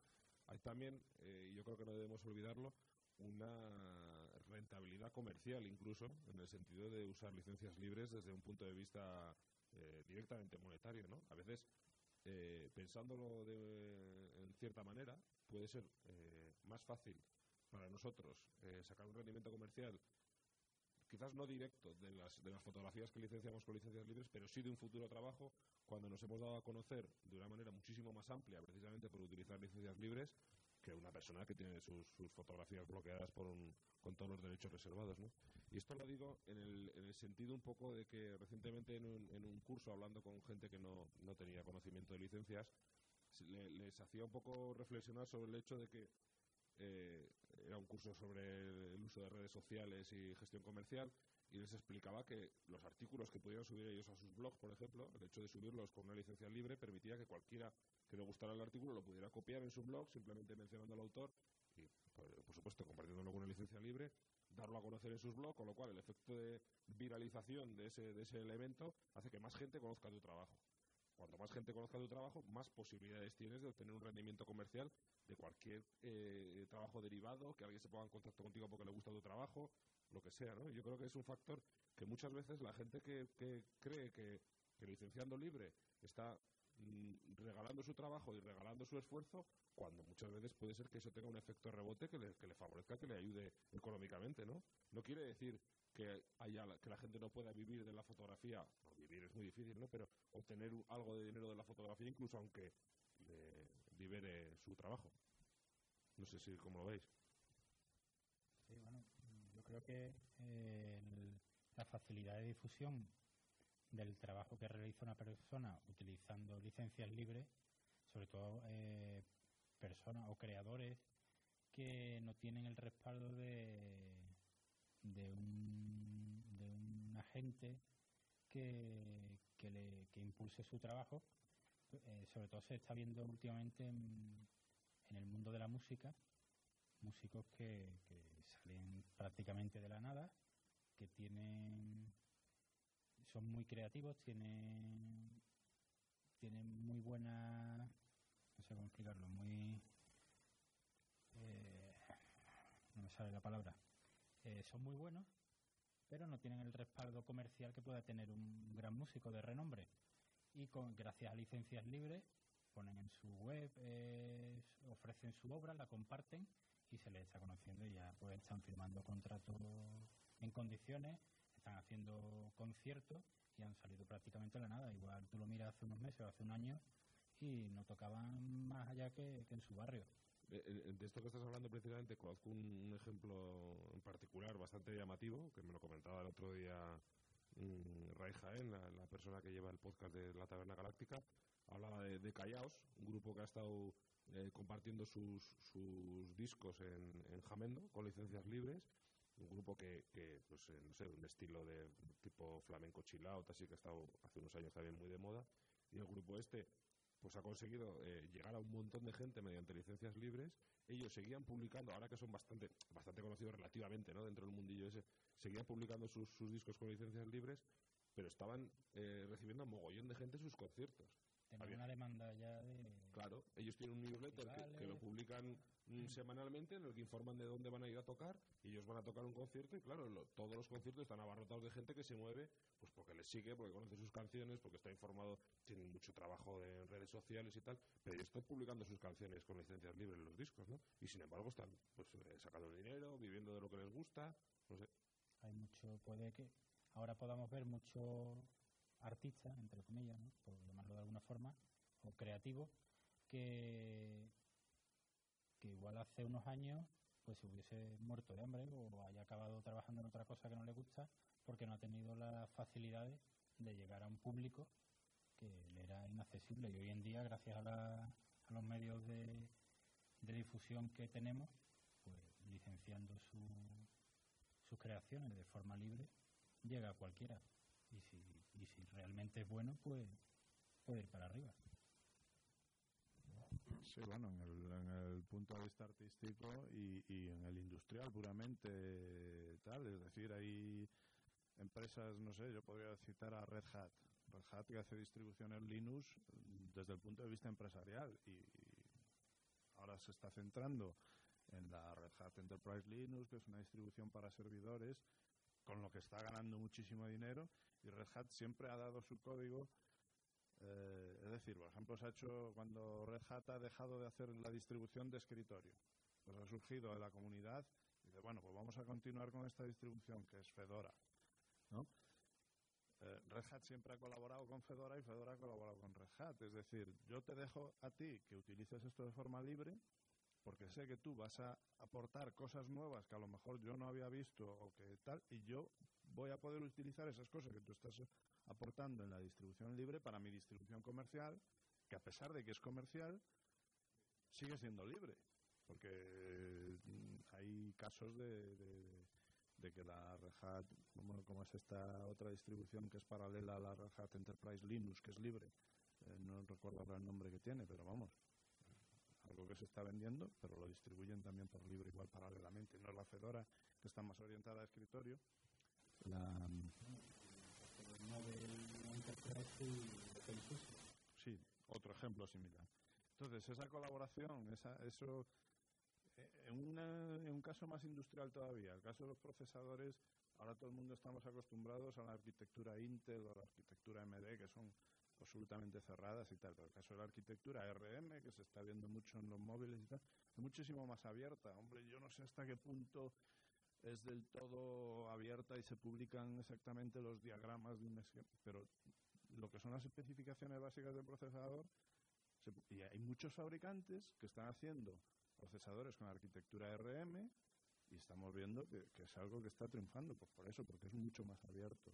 Hay también, eh, yo creo que no debemos olvidarlo, una rentabilidad comercial incluso, en el sentido de usar licencias libres desde un punto de vista eh, directamente monetario, ¿no? A veces, eh, pensándolo de, en cierta manera, puede ser eh, más fácil para nosotros eh, sacar un rendimiento comercial quizás no directo de las, de las fotografías que licenciamos con licencias libres, pero sí de un futuro trabajo cuando nos hemos dado a conocer de una manera muchísimo más amplia, precisamente por utilizar licencias libres, que una persona que tiene sus, fotografías bloqueadas por un, con todos los derechos reservados. ¿no? Y esto lo digo en el, en el sentido un poco de que recientemente en un, en un curso, hablando con gente que no, no tenía conocimiento de licencias, le, les hacía un poco reflexionar sobre el hecho de que eh, era un curso sobre el uso de redes sociales y gestión comercial y les explicaba que los artículos que pudieran subir ellos a sus blogs, por ejemplo, el hecho de subirlos con una licencia libre permitía que cualquiera que le gustara el artículo lo pudiera copiar en su blog simplemente mencionando al autor y, por, supuesto, compartiéndolo con una licencia libre, darlo a conocer en sus blogs, con lo cual el efecto de viralización de ese, de ese elemento hace que más gente conozca tu trabajo. Cuanto más gente conozca tu trabajo, más posibilidades tienes de obtener un rendimiento comercial de cualquier eh, trabajo derivado, que alguien se ponga en contacto contigo porque le gusta tu trabajo, lo que sea, ¿no? Yo creo que es un factor que muchas veces la gente que, que cree que, que licenciando libre está regalando su trabajo y regalando su esfuerzo, cuando muchas veces puede ser que eso tenga un efecto rebote que le, que le favorezca, que le ayude económicamente, ¿no? No quiere decir que haya que la gente no pueda vivir de la fotografía, vivir es muy difícil, ¿no? Pero obtener algo de dinero de la fotografía, incluso aunque le libere su trabajo. No sé si cómo lo veis. Sí, bueno, yo creo que eh, la facilidad de difusión del trabajo que realiza una persona utilizando licencias libres, sobre todo eh, personas o creadores que no tienen el respaldo de, de, un, agente que, que, impulse su trabajo. Eh, sobre todo se está viendo últimamente en, el mundo de la música músicos que salen prácticamente de la nada, que tienen son muy creativos, tienen tienen muy buena no sé cómo explicarlo, muy eh, no me sale la palabra, Eh, son muy buenos, pero no tienen el respaldo comercial que pueda tener un gran músico de renombre. Y con gracias a licencias libres ponen en su web, eh, ofrecen su obra, la comparten y se les está conociendo y ya pues están firmando contratos en condiciones, están haciendo conciertos y han salido prácticamente de la nada. Igual tú lo miras hace unos meses o hace un año y no tocaban más allá que, en su barrio. De, de- de esto que estás hablando precisamente, conozco un, ejemplo en particular bastante llamativo, que me lo comentaba el otro día mm, Ray Jaén, la, persona que lleva el podcast de La Taberna Galáctica, hablaba de, Callaos, un grupo que ha estado eh, compartiendo sus, discos en Jamendo con licencias libres, un grupo que, que, pues, eh, no sé, un estilo de tipo flamenco chill out, así que ha estado hace unos años también muy de moda, y el grupo este pues ha conseguido eh, llegar a un montón de gente mediante licencias libres. Ellos seguían publicando, ahora que son bastante, bastante conocidos relativamente ¿no? dentro del mundillo ese, seguían publicando sus, sus discos con licencias libres, pero estaban eh, recibiendo a mogollón de gente sus conciertos. Tenía Había- una demanda ya de... Claro, ellos tienen un newsletter que, que lo publican mm, semanalmente en el que informan de dónde van a ir a tocar y ellos van a tocar un concierto y claro, lo- todos los conciertos están abarrotados de gente que se mueve pues porque les sigue, porque conoce sus canciones, porque está informado, tienen mucho trabajo en redes sociales y tal, pero ellos están publicando sus canciones con licencias libres en los discos, ¿no? Y sin embargo están pues eh, sacando dinero, viviendo de lo que les gusta, no sé. Hay mucho, puede que ahora podamos ver muchos artistas, entre comillas, por llamarlo de alguna forma, o creativos, que, que igual hace unos años pues se hubiese muerto de hambre o haya acabado trabajando en otra cosa que no le gusta porque no ha tenido las facilidades de llegar a un público que le era inaccesible. Y hoy en día, gracias a, los medios de, de difusión que tenemos, pues licenciando su- sus creaciones de forma libre, llega a cualquiera. Y si, y si realmente es bueno, pues puede ir para arriba. Sí, bueno, en el, punto de vista artístico y, y en el industrial puramente tal, es decir, hay empresas, no sé, yo podría citar a Red Hat. Red Hat que hace distribuciones Linux desde el punto de vista empresarial y, y ahora se está centrando en la Red Hat Enterprise Linux, que es una distribución para servidores, con lo que está ganando muchísimo dinero y Red Hat siempre ha dado su código eh, es decir, por ejemplo, se ha hecho cuando Red Hat ha dejado de hacer la distribución de escritorio. Pues ha surgido de la comunidad y dice, bueno, pues vamos a continuar con esta distribución que es Fedora. ¿no? Eh, Red Hat siempre ha colaborado con Fedora y Fedora ha colaborado con Red Hat. Es decir, yo te dejo a ti que utilices esto de forma libre porque sé que tú vas a aportar cosas nuevas que a lo mejor yo no había visto o que tal, y yo voy a poder utilizar esas cosas que tú estás aportando en la distribución libre para mi distribución comercial, que a pesar de que es comercial, sigue siendo libre. Porque mm, hay casos de, de- que la Red Hat, como, como es esta otra distribución que es paralela a la Red Enterprise Linux, que es libre, eh, no recuerdo ahora el nombre que tiene, pero vamos, algo que se está vendiendo, pero lo distribuyen también por libre igual paralelamente. No es la Fedora, que está más orientada a escritorio. La, Sí, otro ejemplo similar. Entonces, esa colaboración, esa, eso, eh, en, una- en un caso más industrial todavía, el caso de los procesadores, ahora todo el mundo estamos acostumbrados a la arquitectura Intel o a la arquitectura AMD, que son absolutamente cerradas y tal, pero el caso de la arquitectura RM, que se está viendo mucho en los móviles y tal, es muchísimo más abierta. Hombre, yo no sé hasta qué punto es del todo abierta y se publican exactamente los diagramas de un esquema, pero lo que son las especificaciones básicas del procesador, se y hay muchos fabricantes que están haciendo procesadores con arquitectura RM y estamos viendo que, que es algo que está triunfando, pues por eso, porque es mucho más abierto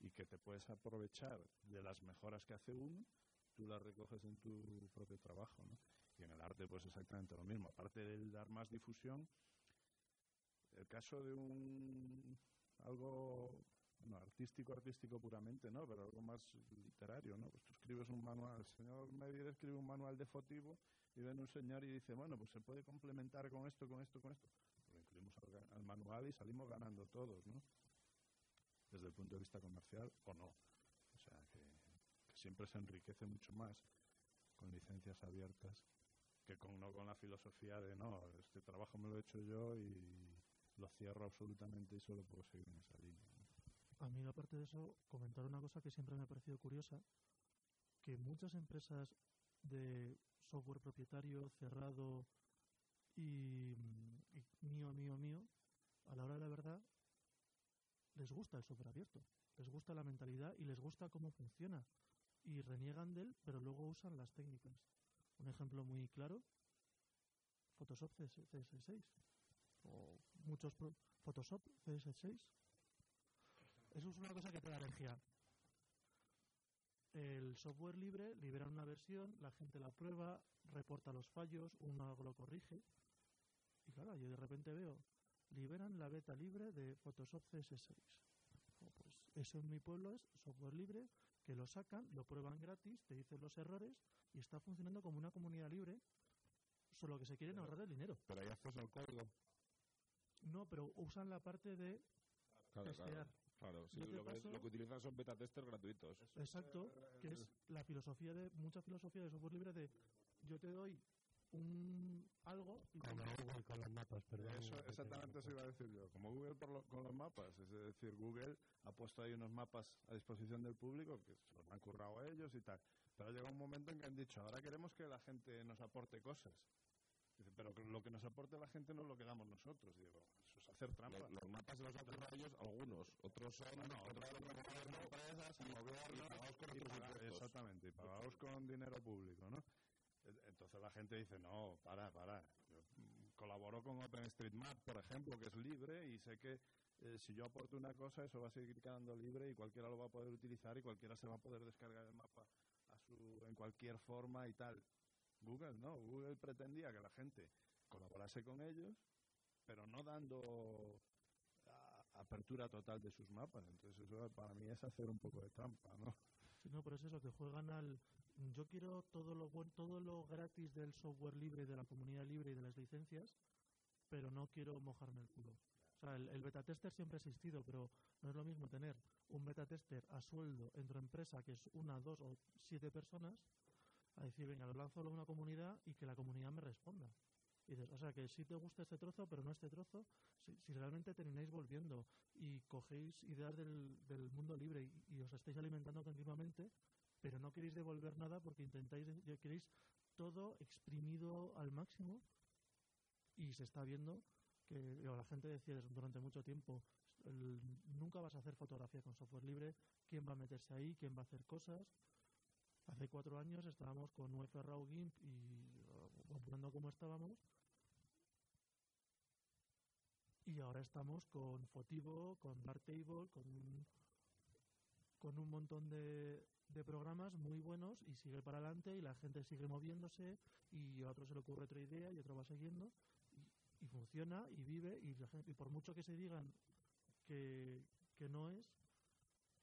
y que te puedes aprovechar de las mejoras que hace uno, tú las recoges en tu propio trabajo, ¿no? Y en el arte pues exactamente lo mismo, aparte del dar más difusión, el caso de un algo bueno, artístico, artístico puramente, ¿no? Pero algo más literario, ¿no? Pues tú escribes un manual, el señor Medir escribe un manual de fotivo y ven un señor y dice, bueno, pues se puede complementar con esto, con esto, con esto. Lo incluimos al, al manual y salimos ganando todos, ¿no? Desde el punto de vista comercial o no. O sea, que, siempre se enriquece mucho más con licencias abiertas que con, no con la filosofía de, no, este trabajo me lo he hecho yo y lo cierro absolutamente y solo puedo seguir en esa línea. A mí, aparte de eso, comentar una cosa que siempre me ha parecido curiosa, que muchas empresas de software propietario, cerrado y, y mío, mío, mío, a la hora de la verdad, les gusta el software abierto, les gusta la mentalidad y les gusta cómo funciona. Y reniegan de él, pero luego usan las técnicas. Un ejemplo muy claro, Photoshop CS CS6. O muchos pro- Photoshop CS6 eso es una cosa que te da energía. El software libre libera una versión, la gente la prueba, reporta los fallos, uno lo corrige. Y claro, yo de repente veo, liberan la beta libre de Photoshop CS6. Oh, pues eso en mi pueblo es software libre que lo sacan, lo prueban gratis, te dicen los errores y está funcionando como una comunidad libre, solo que se quieren ahorrar el dinero. Pero hay acceso al código. No, pero usan la parte de Claro, testear. claro. Claro, sí, que, lo que utilizan son beta testers gratuitos. Exacto, que es la filosofía de mucha filosofía de software libre de yo te doy un algo y Como Google con los mapas, perdón. Eso, exactamente eso iba a decir yo. Como Google por lo- con los mapas. Es decir, Google ha puesto ahí unos mapas a disposición del público que se los han currado ellos y tal. Pero llega un momento en que han dicho, ahora queremos que la gente nos aporte cosas. Dice, pero lo que nos aporte la gente no es lo que damos nosotros. Digo, eso es hacer trampa. Los, los mapas se los han currado ellos algunos, otros son Bueno, contratados por empresas y Y paga- impuestos. Exactamente, y pagados con dinero público, ¿no? Entonces la gente dice, no, para, para. Yo colaboro con OpenStreetMap, por ejemplo, que es libre y sé que eh, si yo aporto una cosa, eso va a seguir quedando libre y cualquiera lo va a poder utilizar y cualquiera se va a poder descargar el mapa a su, en cualquier forma y tal. Google no, Google pretendía que la gente colaborase con ellos, pero no dando apertura total de sus mapas. Entonces eso para mí es hacer un poco de trampa, ¿no? No, pero es eso, que juegan al... Yo quiero todo lo todo lo gratis del software libre, de la comunidad libre y de las licencias, pero no quiero mojarme el culo. O sea, el, el beta tester siempre ha existido, pero no es lo mismo tener un beta tester a sueldo en tu empresa, que es una, dos o siete personas, a decir, venga, lo lanzo a una comunidad y que la comunidad me responda. Y dices, o sea, que sí te gusta este trozo, pero no este trozo, si, realmente termináis volviendo y cogéis ideas del, del mundo libre y, os estáis alimentando continuamente, pero no queréis devolver nada porque intentáis, queréis todo exprimido al máximo y se está viendo que la gente decía durante mucho tiempo, nunca vas a hacer fotografía con software libre, quién va a meterse ahí, quién va a hacer cosas. Hace cuatro años estábamos con UF Raw GIMP y uh, poniendo como estábamos y ahora estamos con Fotivo, con Darktable, con con un montón de, de programas muy buenos y sigue para adelante y la gente sigue moviéndose y a otro se le ocurre otra idea y otro va siguiendo y, y funciona y vive y, la gente- y por mucho que se digan que, que no es,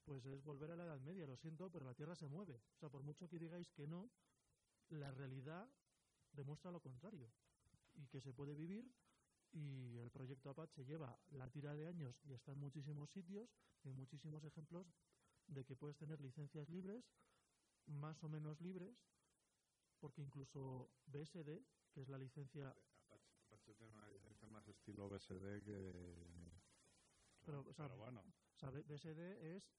pues es volver a la Edad Media, lo siento, pero la Tierra se mueve. O sea, por mucho que digáis que no, la realidad demuestra lo contrario y que se puede vivir y el proyecto Apache lleva la tira de años y está en muchísimos sitios y hay muchísimos ejemplos de que puedes tener licencias libres, más o menos libres, porque incluso BSD, que es la licencia, Apache tiene una licencia más estilo BSD que... pero, o sea, pero bueno, o sea, BSD es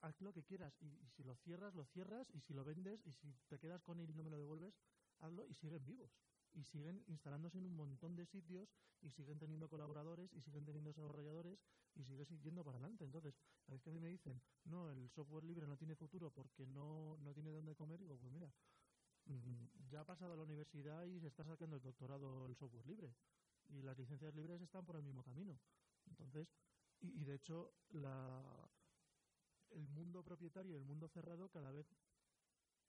haz lo que quieras y, y si lo cierras, lo cierras y si lo vendes y si te quedas con él y no me lo devuelves, hazlo y siguen vivos. Y siguen instalándose en un montón de sitios y siguen teniendo colaboradores y siguen teniendo desarrolladores y sigue siguiendo para adelante. Entonces, a veces que a mí me dicen, no, el software libre no tiene futuro porque no, no tiene dónde comer, digo, pues mira, mm, ya ha pasado a la universidad y se está sacando el doctorado el software libre. Y las licencias libres están por el mismo camino. Entonces, y, y de hecho, la, el mundo propietario y el mundo cerrado cada vez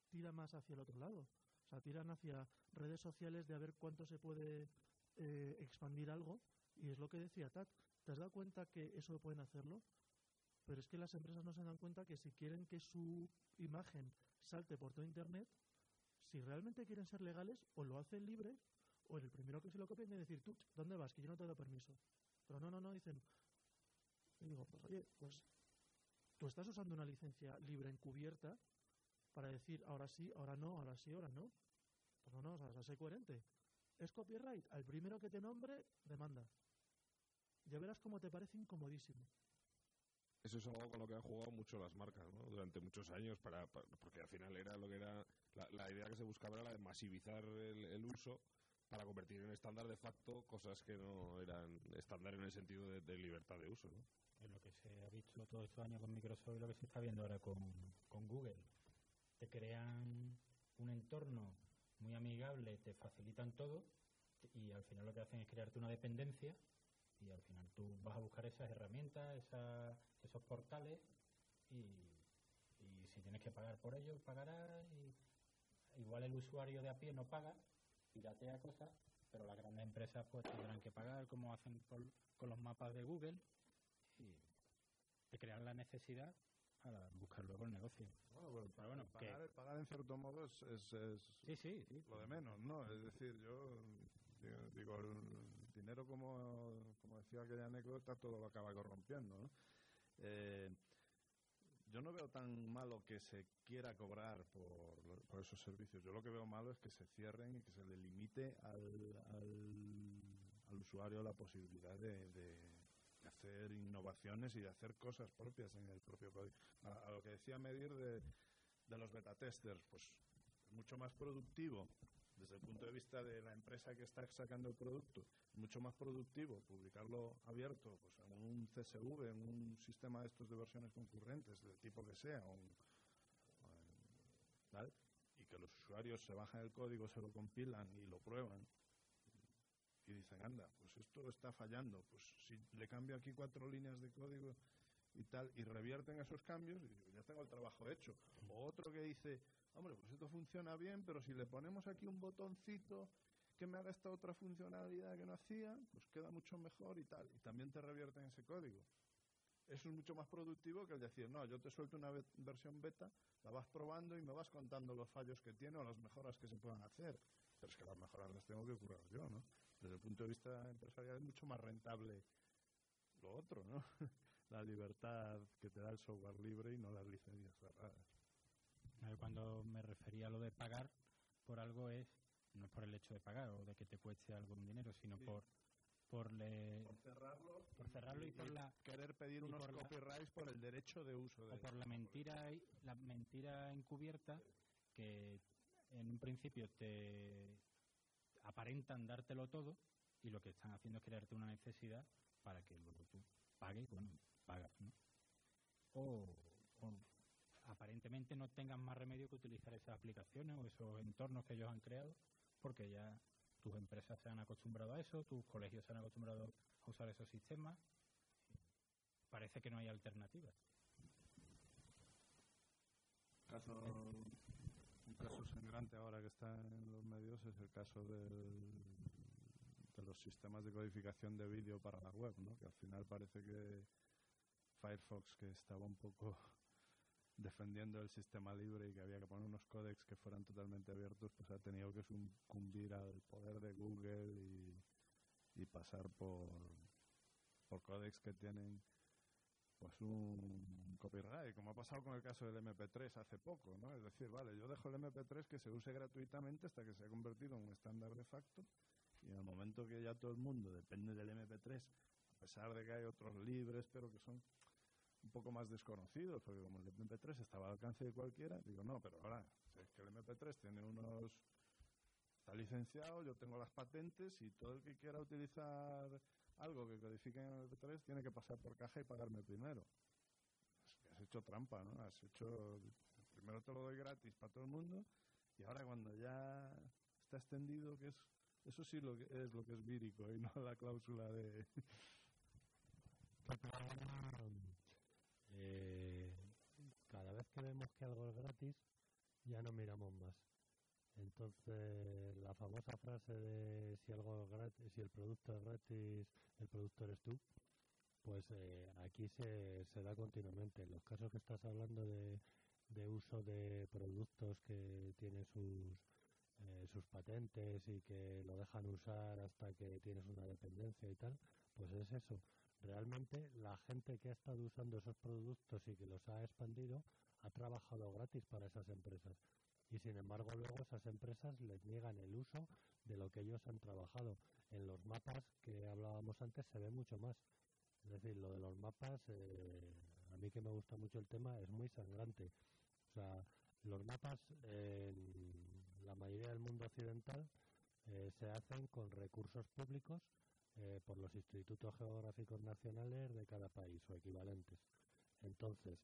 tira más hacia el otro lado. O sea, tiran hacia redes sociales de a ver cuánto se puede eh, expandir algo. Y es lo que decía Tat. ¿Te has dado cuenta que eso pueden hacerlo? Pero es que las empresas no se dan cuenta que si quieren que su imagen salte por todo Internet, si realmente quieren ser legales, o lo hacen libres, o el primero que se lo copien y decir, tú, ¿dónde vas? Que yo no te doy permiso. Pero no, no, no, dicen, y digo, pues oye, pues tú estás usando una licencia libre encubierta para decir ahora sí, ahora no, ahora sí, ahora no. Pues no, no, o sea, sé coherente. ¿Es copyright? Al primero que te nombre, demanda. Ya verás cómo te parece incomodísimo. Eso es algo con lo que han jugado mucho las marcas, ¿no? Durante muchos años, para, para- porque al final era lo que era la, la idea que se buscaba era la de masivizar el, el uso para convertir en estándar de facto cosas que no eran estándar en el sentido de, de libertad de uso, ¿no? Es lo que se ha visto todos estos años con Microsoft y lo que se está viendo ahora con, con Google. Te crean un entorno muy amigable, te facilitan todo y al final lo que hacen es crearte una dependencia y al final tú vas a buscar esas herramientas, esa- esos portales y, si tienes que pagar por ello, pagarás y igual el usuario de a pie no paga, piratea cosas, pero las grandes empresas pues tendrán que pagar como hacen con los mapas de Google y te crean la necesidad para buscar luego el negocio. Bueno, Pero bueno, que- pagar, pagar en cierto modo es, es, es Sí, sí, sí. lo de menos, ¿no? Es decir, yo digo, el dinero, como, como decía aquella anécdota, todo lo acaba corrompiendo, ¿no? Eh, yo no veo tan malo que se quiera cobrar por, por esos servicios. Yo lo que veo malo es que se cierren y que se le limite al, al, al usuario la posibilidad de, de- de hacer innovaciones y de hacer cosas propias en el propio código. A, lo que decía Medir de, de los beta testers, pues mucho más productivo desde el punto de vista de la empresa que está sacando el producto, mucho más productivo publicarlo abierto pues, en un CSV, en un sistema de estos de versiones concurrentes, del tipo que sea, ¿vale? y que los usuarios se bajan el código, se lo compilan y lo prueban y dicen, anda, pues esto está fallando, pues si le cambio aquí cuatro líneas de código y tal, y revierten esos cambios, y digo, ya tengo el trabajo hecho. O otro que dice, hombre, pues esto funciona bien, pero si le ponemos aquí un botoncito que me haga esta otra funcionalidad que no hacía, pues queda mucho mejor y tal. Y también te revierten ese código. Eso es mucho más productivo que el decir, no, yo te suelto una ve- versión beta, la vas probando y me vas contando los fallos que tiene o las mejoras que se puedan hacer. Pero es que las mejoras las tengo que curar yo, ¿no? Desde el punto de vista empresarial es mucho más rentable lo otro, ¿no? la libertad que te da el software libre y no las licencias cerradas. Cuando me refería a lo de pagar por algo es no es por el hecho de pagar o de que te cueste algo un dinero, sino Sí. por por, le- Por cerrarlo, por cerrarlo y por la querer pedir unos por la- copyrights por el derecho de uso de o por la mentira la mentira encubierta que en un principio te aparentan dártelo todo y lo que están haciendo es crearte una necesidad para que luego tú pagues, bueno, pagas, ¿no? O, o aparentemente no tengas más remedio que utilizar esas aplicaciones o esos entornos que ellos han creado porque ya tus empresas se han acostumbrado a eso, tus colegios se han acostumbrado a usar esos sistemas. Parece que no hay alternativa. caso, caso sangrante ahora que está en los medios es el caso del- de los sistemas de codificación de vídeo para la web, ¿no? que al final parece que Firefox, que estaba un poco defendiendo el sistema libre y que había que poner unos códecs que fueran totalmente abiertos, pues ha tenido que sucumbir al poder de Google y, y pasar por, por códecs que tienen pues un copyright, como ha pasado con el caso del MP3 hace poco, ¿no? Es decir, vale, yo dejo el MP3 que se use gratuitamente hasta que se ha convertido en un estándar de facto y en el momento que ya todo el mundo depende del MP3, a pesar de que hay otros libres, pero que son un poco más desconocidos, porque como el MP3 estaba al alcance de cualquiera, digo, no, pero ahora, si es que el MP3 tiene unos... Está licenciado, yo tengo las patentes y todo el que quiera utilizar algo que codifique en el MP3 tiene que pasar por caja y pagarme primero. Es que has hecho trampa, ¿no? Has hecho... Primero te lo doy gratis para todo el mundo y ahora cuando ya está extendido, que es... Eso sí lo que es lo que es vírico y no la cláusula de... Eh, cada vez que vemos que algo es gratis, ya no miramos más. Entonces, la famosa frase de si algo gratis, si el producto es gratis, el producto eres tú, pues eh, aquí se, se da continuamente. En los casos que estás hablando de, de uso de productos que tienen sus, eh, sus patentes y que lo dejan usar hasta que tienes una dependencia y tal, pues es eso. Realmente la gente que ha estado usando esos productos y que los ha expandido ha trabajado gratis para esas empresas. Y sin embargo luego esas empresas les niegan el uso de lo que ellos han trabajado. En los mapas que hablábamos antes se ve mucho más. Es decir, lo de los mapas, eh, a mí que me gusta mucho el tema, es muy sangrante. O sea, los mapas en la mayoría del mundo occidental eh, se hacen con recursos públicos eh, por los institutos geográficos nacionales de cada país o equivalentes. Entonces,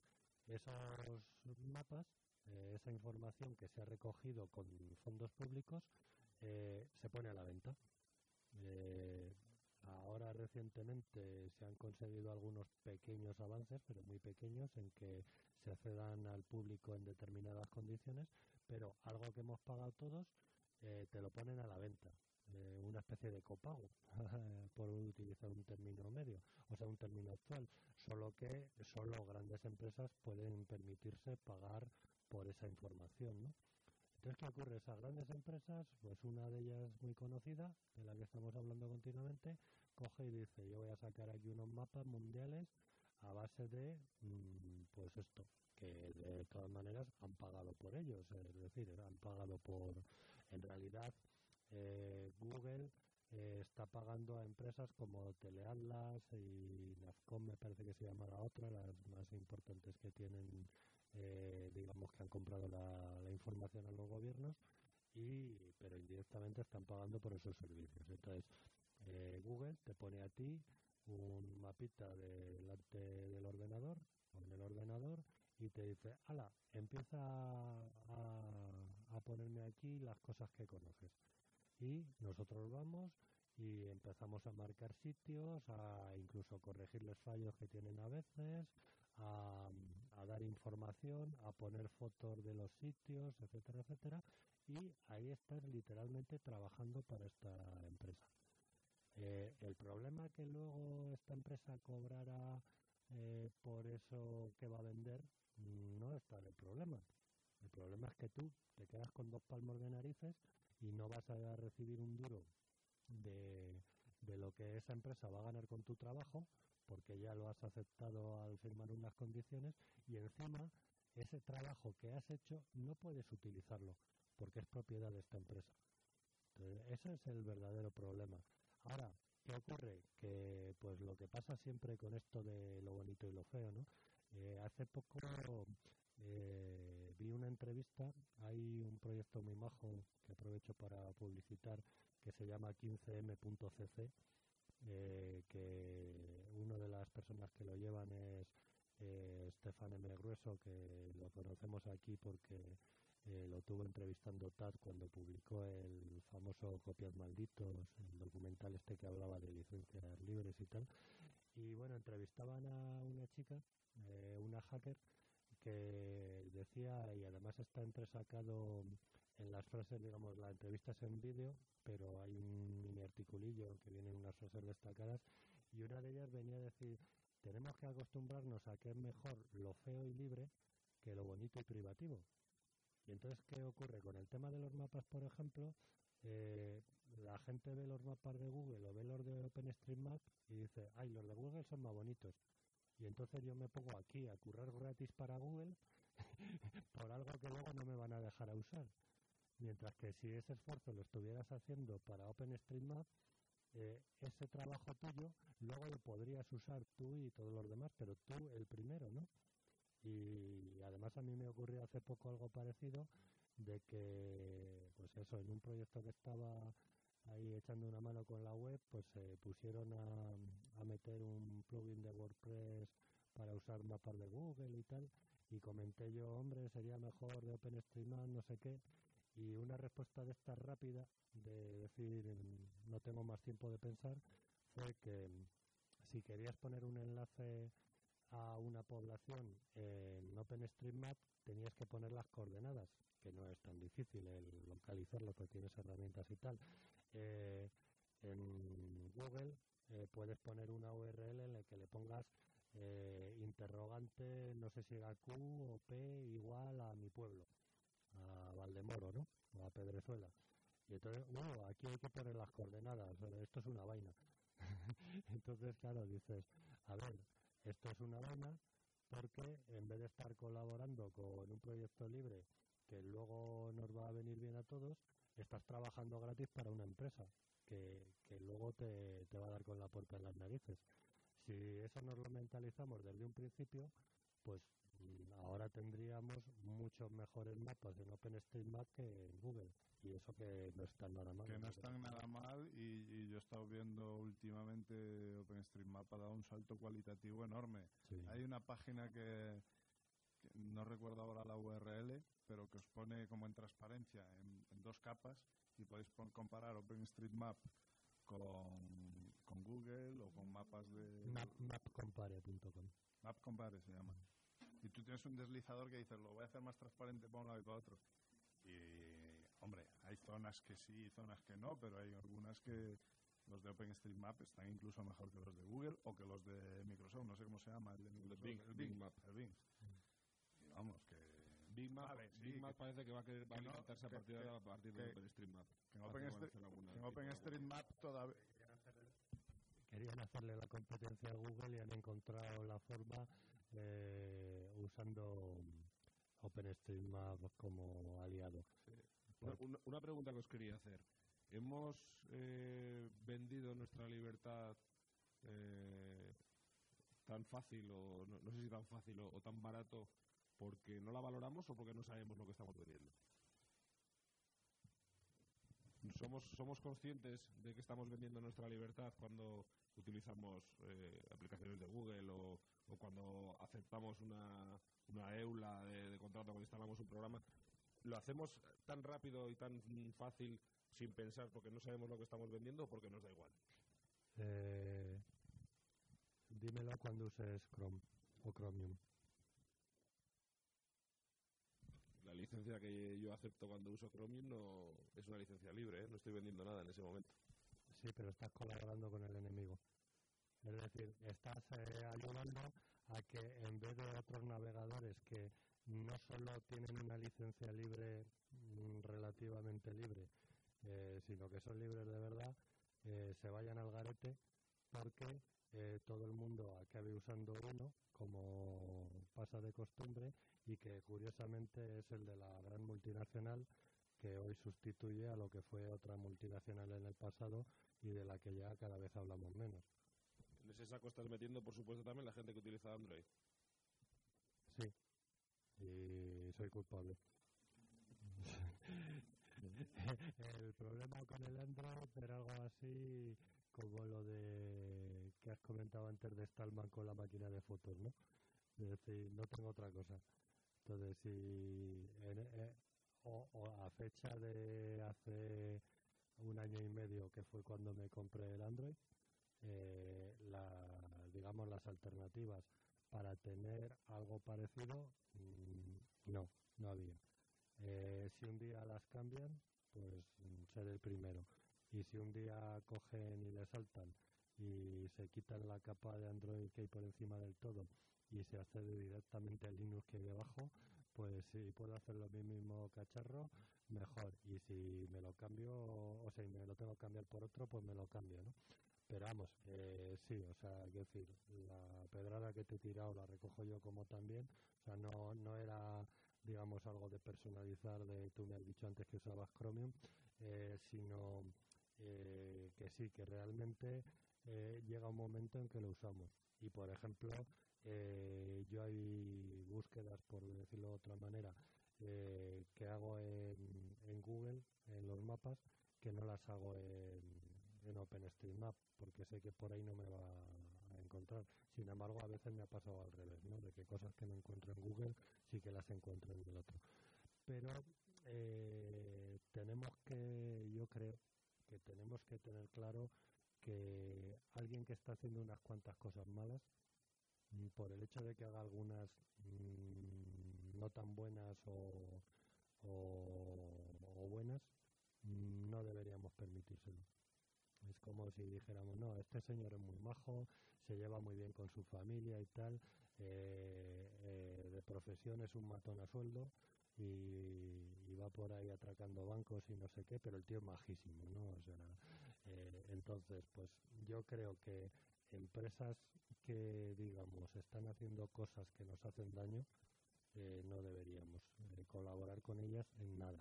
esos mapas, eh, esa información que se ha recogido con fondos públicos, eh, se pone a la venta. Eh, ahora recientemente se han conseguido algunos pequeños avances, pero muy pequeños, en que se accedan al público en determinadas condiciones, pero algo que hemos pagado todos eh, te lo ponen a la venta. una especie de copago, por utilizar un término medio, o sea, un término actual, solo que solo grandes empresas pueden permitirse pagar por esa información, ¿no? Entonces, ¿qué ocurre? Esas grandes empresas, pues una de ellas muy conocida, de la que estamos hablando continuamente, coge y dice, yo voy a sacar aquí unos mapas mundiales a base de, mm, pues esto, que de todas maneras han pagado por ellos, es decir, han pagado por, en realidad, eh, Google eh, está pagando a empresas como Teleatlas y Nafcom, me parece que se llama la otra, las más importantes que tienen, eh, digamos que han comprado la, información a los gobiernos, y pero indirectamente están pagando por esos servicios. Entonces, Google te pone a ti un mapita delante del ordenador, o en el ordenador, y te dice, ala, empieza a, ponerme aquí las cosas que conoces. Y nosotros vamos y empezamos a marcar sitios, a incluso corregirles fallos que tienen a veces, a, a, dar información, a poner fotos de los sitios, etcétera, etcétera, y ahí estás literalmente trabajando para esta empresa. Eh, el problema que luego esta empresa cobrará eh, por eso que va a vender no está el problema. El problema es que tú te quedas con dos palmos de narices y no vas a recibir un duro de, de lo que esa empresa va a ganar con tu trabajo porque ya lo has aceptado al firmar unas condiciones y encima ese trabajo que has hecho no puedes utilizarlo porque es propiedad de esta empresa. Entonces, ese es el verdadero problema. Ahora, ¿qué ocurre? Que pues lo que pasa siempre con esto de lo bonito y lo feo, ¿no? Eh, hace poco eh, vi una entrevista, hay un proyecto muy majo que aprovecho para publicitar que se llama 15m.cc, eh, que una de las personas que lo llevan es eh, Stefan M. Grueso, que lo conocemos aquí porque eh, lo tuvo entrevistando TAD cuando publicó el famoso Copias Malditos, el documental este que hablaba de licencias libres y tal. Y bueno, entrevistaban a una chica, eh, una hacker, que decía, y además está entresacado en las frases, digamos, la entrevista es en vídeo, pero hay un mini articulillo que viene en unas frases destacadas, y una de ellas venía a decir, tenemos que acostumbrarnos a que es mejor lo feo y libre que lo bonito y privativo. Y entonces, ¿qué ocurre? Con el tema de los mapas, por ejemplo, eh, la gente ve los mapas de Google o ve los de OpenStreetMap y dice, ay, los de Google son más bonitos. Y entonces yo me pongo aquí a currar gratis para Google por algo que luego no me van a dejar a usar. Mientras que si ese esfuerzo lo estuvieras haciendo para OpenStreetMap, eh, ese trabajo tuyo luego lo podrías usar tú y todos los demás, pero tú el primero, ¿no? Y además a mí me ocurrió hace poco algo parecido de que, pues eso, en un proyecto que estaba ahí echando una mano con la web, pues se pusieron a, a meter un plugin de WordPress para usar mapas de Google y tal, y comenté yo, hombre, sería mejor de OpenStreetMap, no sé qué, y una respuesta de esta rápida, de decir, no tengo más tiempo de pensar, fue que si querías poner un enlace a una población en OpenStreetMap tenías que poner las coordenadas, que no es tan difícil el localizarlo porque tienes herramientas y tal. Eh, en Google eh, puedes poner una URL en la que le pongas eh, interrogante, no sé si era Q o P igual a mi pueblo, a Valdemoro, ¿no? O a Pedrezuela. Y entonces, bueno, aquí hay que poner las coordenadas, esto es una vaina. entonces, claro, dices, a ver, esto es una vaina porque en vez de estar colaborando con un proyecto libre que luego nos va a venir bien a todos, estás trabajando gratis para una empresa que, que luego te, te va a dar con la puerta en las narices. Si eso nos lo mentalizamos desde un principio, pues ahora tendríamos muchos mejores mapas en OpenStreetMap que en Google y eso que no están nada mal. Que no están nada mal y, y yo he estado viendo últimamente OpenStreetMap ha dado un salto cualitativo enorme. Sí. Hay una página que, que no recuerdo ahora la URL, pero que os pone como en transparencia en, en dos capas y podéis comparar OpenStreetMap con, con Google o con mapas de... Map, mapcompare.com. MapCompare se llama. Y tú tienes un deslizador que dices, lo voy a hacer más transparente para un lado y para otro. Y hombre, hay zonas que sí y zonas que no, pero hay algunas que los de OpenStreetMap están incluso mejor que los de Google o que los de Microsoft, no sé cómo se llama, el de Microsoft, Bing, el Bing Bing, Map. el Bing. Y vamos, que Big Map, Vale, sí, Big Map que- parece que va a, querer, va a que no, alimentarse a que- partir, de, que- a partir de OpenStreetMap. que en OpenStreetMap todavía Querían hacerle la competencia a Google y han encontrado la forma eh, usando OpenStreetMap como aliado. Una, una- una pregunta que os quería hacer. ¿Hemos eh, vendido nuestra libertad eh, tan fácil, o no, no sé si tan fácil o, o tan barato, porque no la valoramos o porque no sabemos lo que estamos vendiendo? ¿Somos, somos conscientes de que estamos vendiendo nuestra libertad cuando utilizamos eh, aplicaciones de Google o, cuando aceptamos una, una EULA de, de contrato cuando instalamos un programa? ¿Lo hacemos tan rápido y tan fácil sin pensar porque no sabemos lo que estamos vendiendo o porque nos da igual? Eh, dímelo cuando uses Chrome o Chromium. La licencia que yo acepto cuando uso Chromium no es una licencia libre, ¿eh? no estoy vendiendo nada en ese momento. Sí, pero estás colaborando con el enemigo. Es decir, estás eh, ayudando a que en vez de otros navegadores que no solo tienen una licencia libre mm, relativamente libre, eh, sino que son libres de verdad, eh, se vayan al garete porque eh, todo el mundo acabe usando uno, como pasa de costumbre, y que curiosamente es el de la gran multinacional que hoy sustituye a lo que fue otra multinacional en el pasado y de la que ya cada vez hablamos menos. En ese saco estás metiendo, por supuesto, también la gente que utiliza Android. Sí, y soy culpable. el problema con el Android era algo así como lo de que has comentado antes de Stallman con la máquina de fotos, ¿no? Es decir, no tengo otra cosa. Entonces, si eh, a fecha de hace un año y medio, que fue cuando me compré el Android, eh, la, digamos las alternativas para tener algo parecido, mm, no, no había. Eh, si un día las cambian, pues seré el primero. Y si un día cogen y le saltan y se quitan la capa de Android que hay por encima del todo y se accede directamente al Linux que hay debajo, pues si puedo hacer lo mismo cacharro, mejor. Y si me lo cambio, o sea, me lo tengo que cambiar por otro, pues me lo cambio, ¿no? Pero vamos, eh, sí, o sea, quiero decir, la pedrada que te he tirado la recojo yo como también, o sea, no, no era, digamos, algo de personalizar, de tú me has dicho antes que usabas Chromium, eh, sino eh, que sí, que realmente eh, llega un momento en que lo usamos. Y por ejemplo, eh, yo hay búsquedas, por decirlo de otra manera, eh, que hago en, Google, en los mapas, que no las hago en, en OpenStreetMap, porque sé que por ahí no me va a encontrar. Sin embargo, a veces me ha pasado al revés, ¿no? De que cosas que no encuentro en Google sí que las encuentro en el otro. Pero eh, tenemos que, yo creo que tenemos que tener claro que alguien que está haciendo unas cuantas cosas malas, mm, por el hecho de que haga algunas mm, no tan buenas o, buenas, mm, no deberíamos permitírselo. Es como si dijéramos, no, este señor es muy majo, se lleva muy bien con su familia y tal, eh, eh, de profesión es un matón a sueldo y, y va por ahí atracando bancos y no sé qué, pero el tío es majísimo, ¿no? O sea, eh, entonces, pues yo creo que empresas que, digamos, están haciendo cosas que nos hacen daño, eh, no deberíamos eh, colaborar con ellas en nada.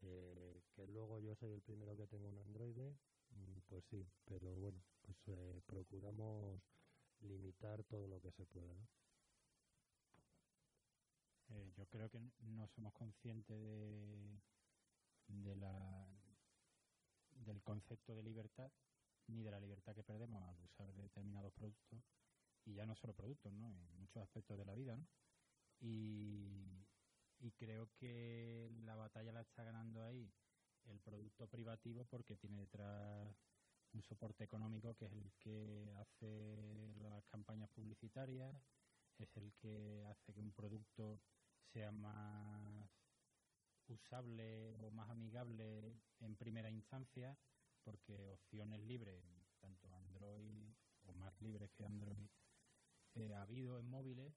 Que luego yo soy el primero que tengo un Android, mm, pues sí, pero bueno, pues procuramos limitar todo lo que se pueda. ¿no? Eh, yo creo que no somos conscientes de, del concepto de libertad ni de la libertad que perdemos al usar determinados productos y ya no solo productos, ¿no? En muchos aspectos de la vida. Y, y creo que la batalla la está ganando ahí el producto privativo porque tiene detrás un soporte económico que es el que hace las campañas publicitarias, es el que hace que un producto sea más usable o más amigable en primera instancia, porque opciones libres, tanto Android o más libres que Android, eh, ha habido en móviles.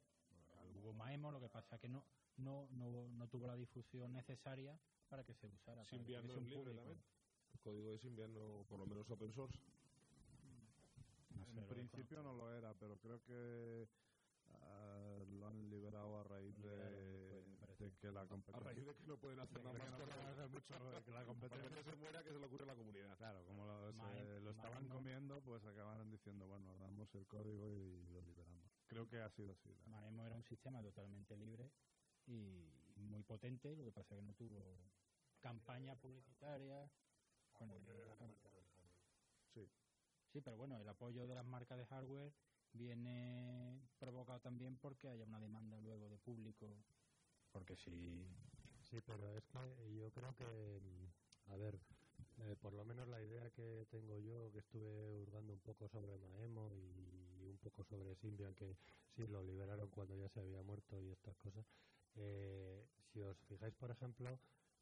Hubo Maemo, lo que pasa que no, no, no, no tuvo la difusión necesaria para que se usara. Symbian no es libre también. El código de Symbian, no, por lo menos open source. No sé, En lo principio no lo era, pero creo que ah, lo han liberado a raíz de, de que la A competencia... raíz de que no pueden hacer nada más no mucho, de que la competencia se muera, que se le ocurre a la comunidad. Claro, como lo, se- Maem- lo estaban comiendo, pues acabaron diciendo, bueno, damos el código y lo liberamos. Creo que ha sido así. Maemo era un sistema totalmente libre y muy potente, lo que pasa que no tuvo campaña publicitaria. Bueno, Sí. sí, pero bueno, el apoyo de las marcas de hardware viene provocado también porque haya una demanda luego de público. Porque si Sí, pero es que yo creo que, mm, a ver, eh, por lo menos la idea que tengo yo, que estuve hurgando un poco sobre Maemo y un poco sobre Symbian, que sí lo liberaron cuando ya se había muerto y estas cosas. eh, si os fijáis, por ejemplo,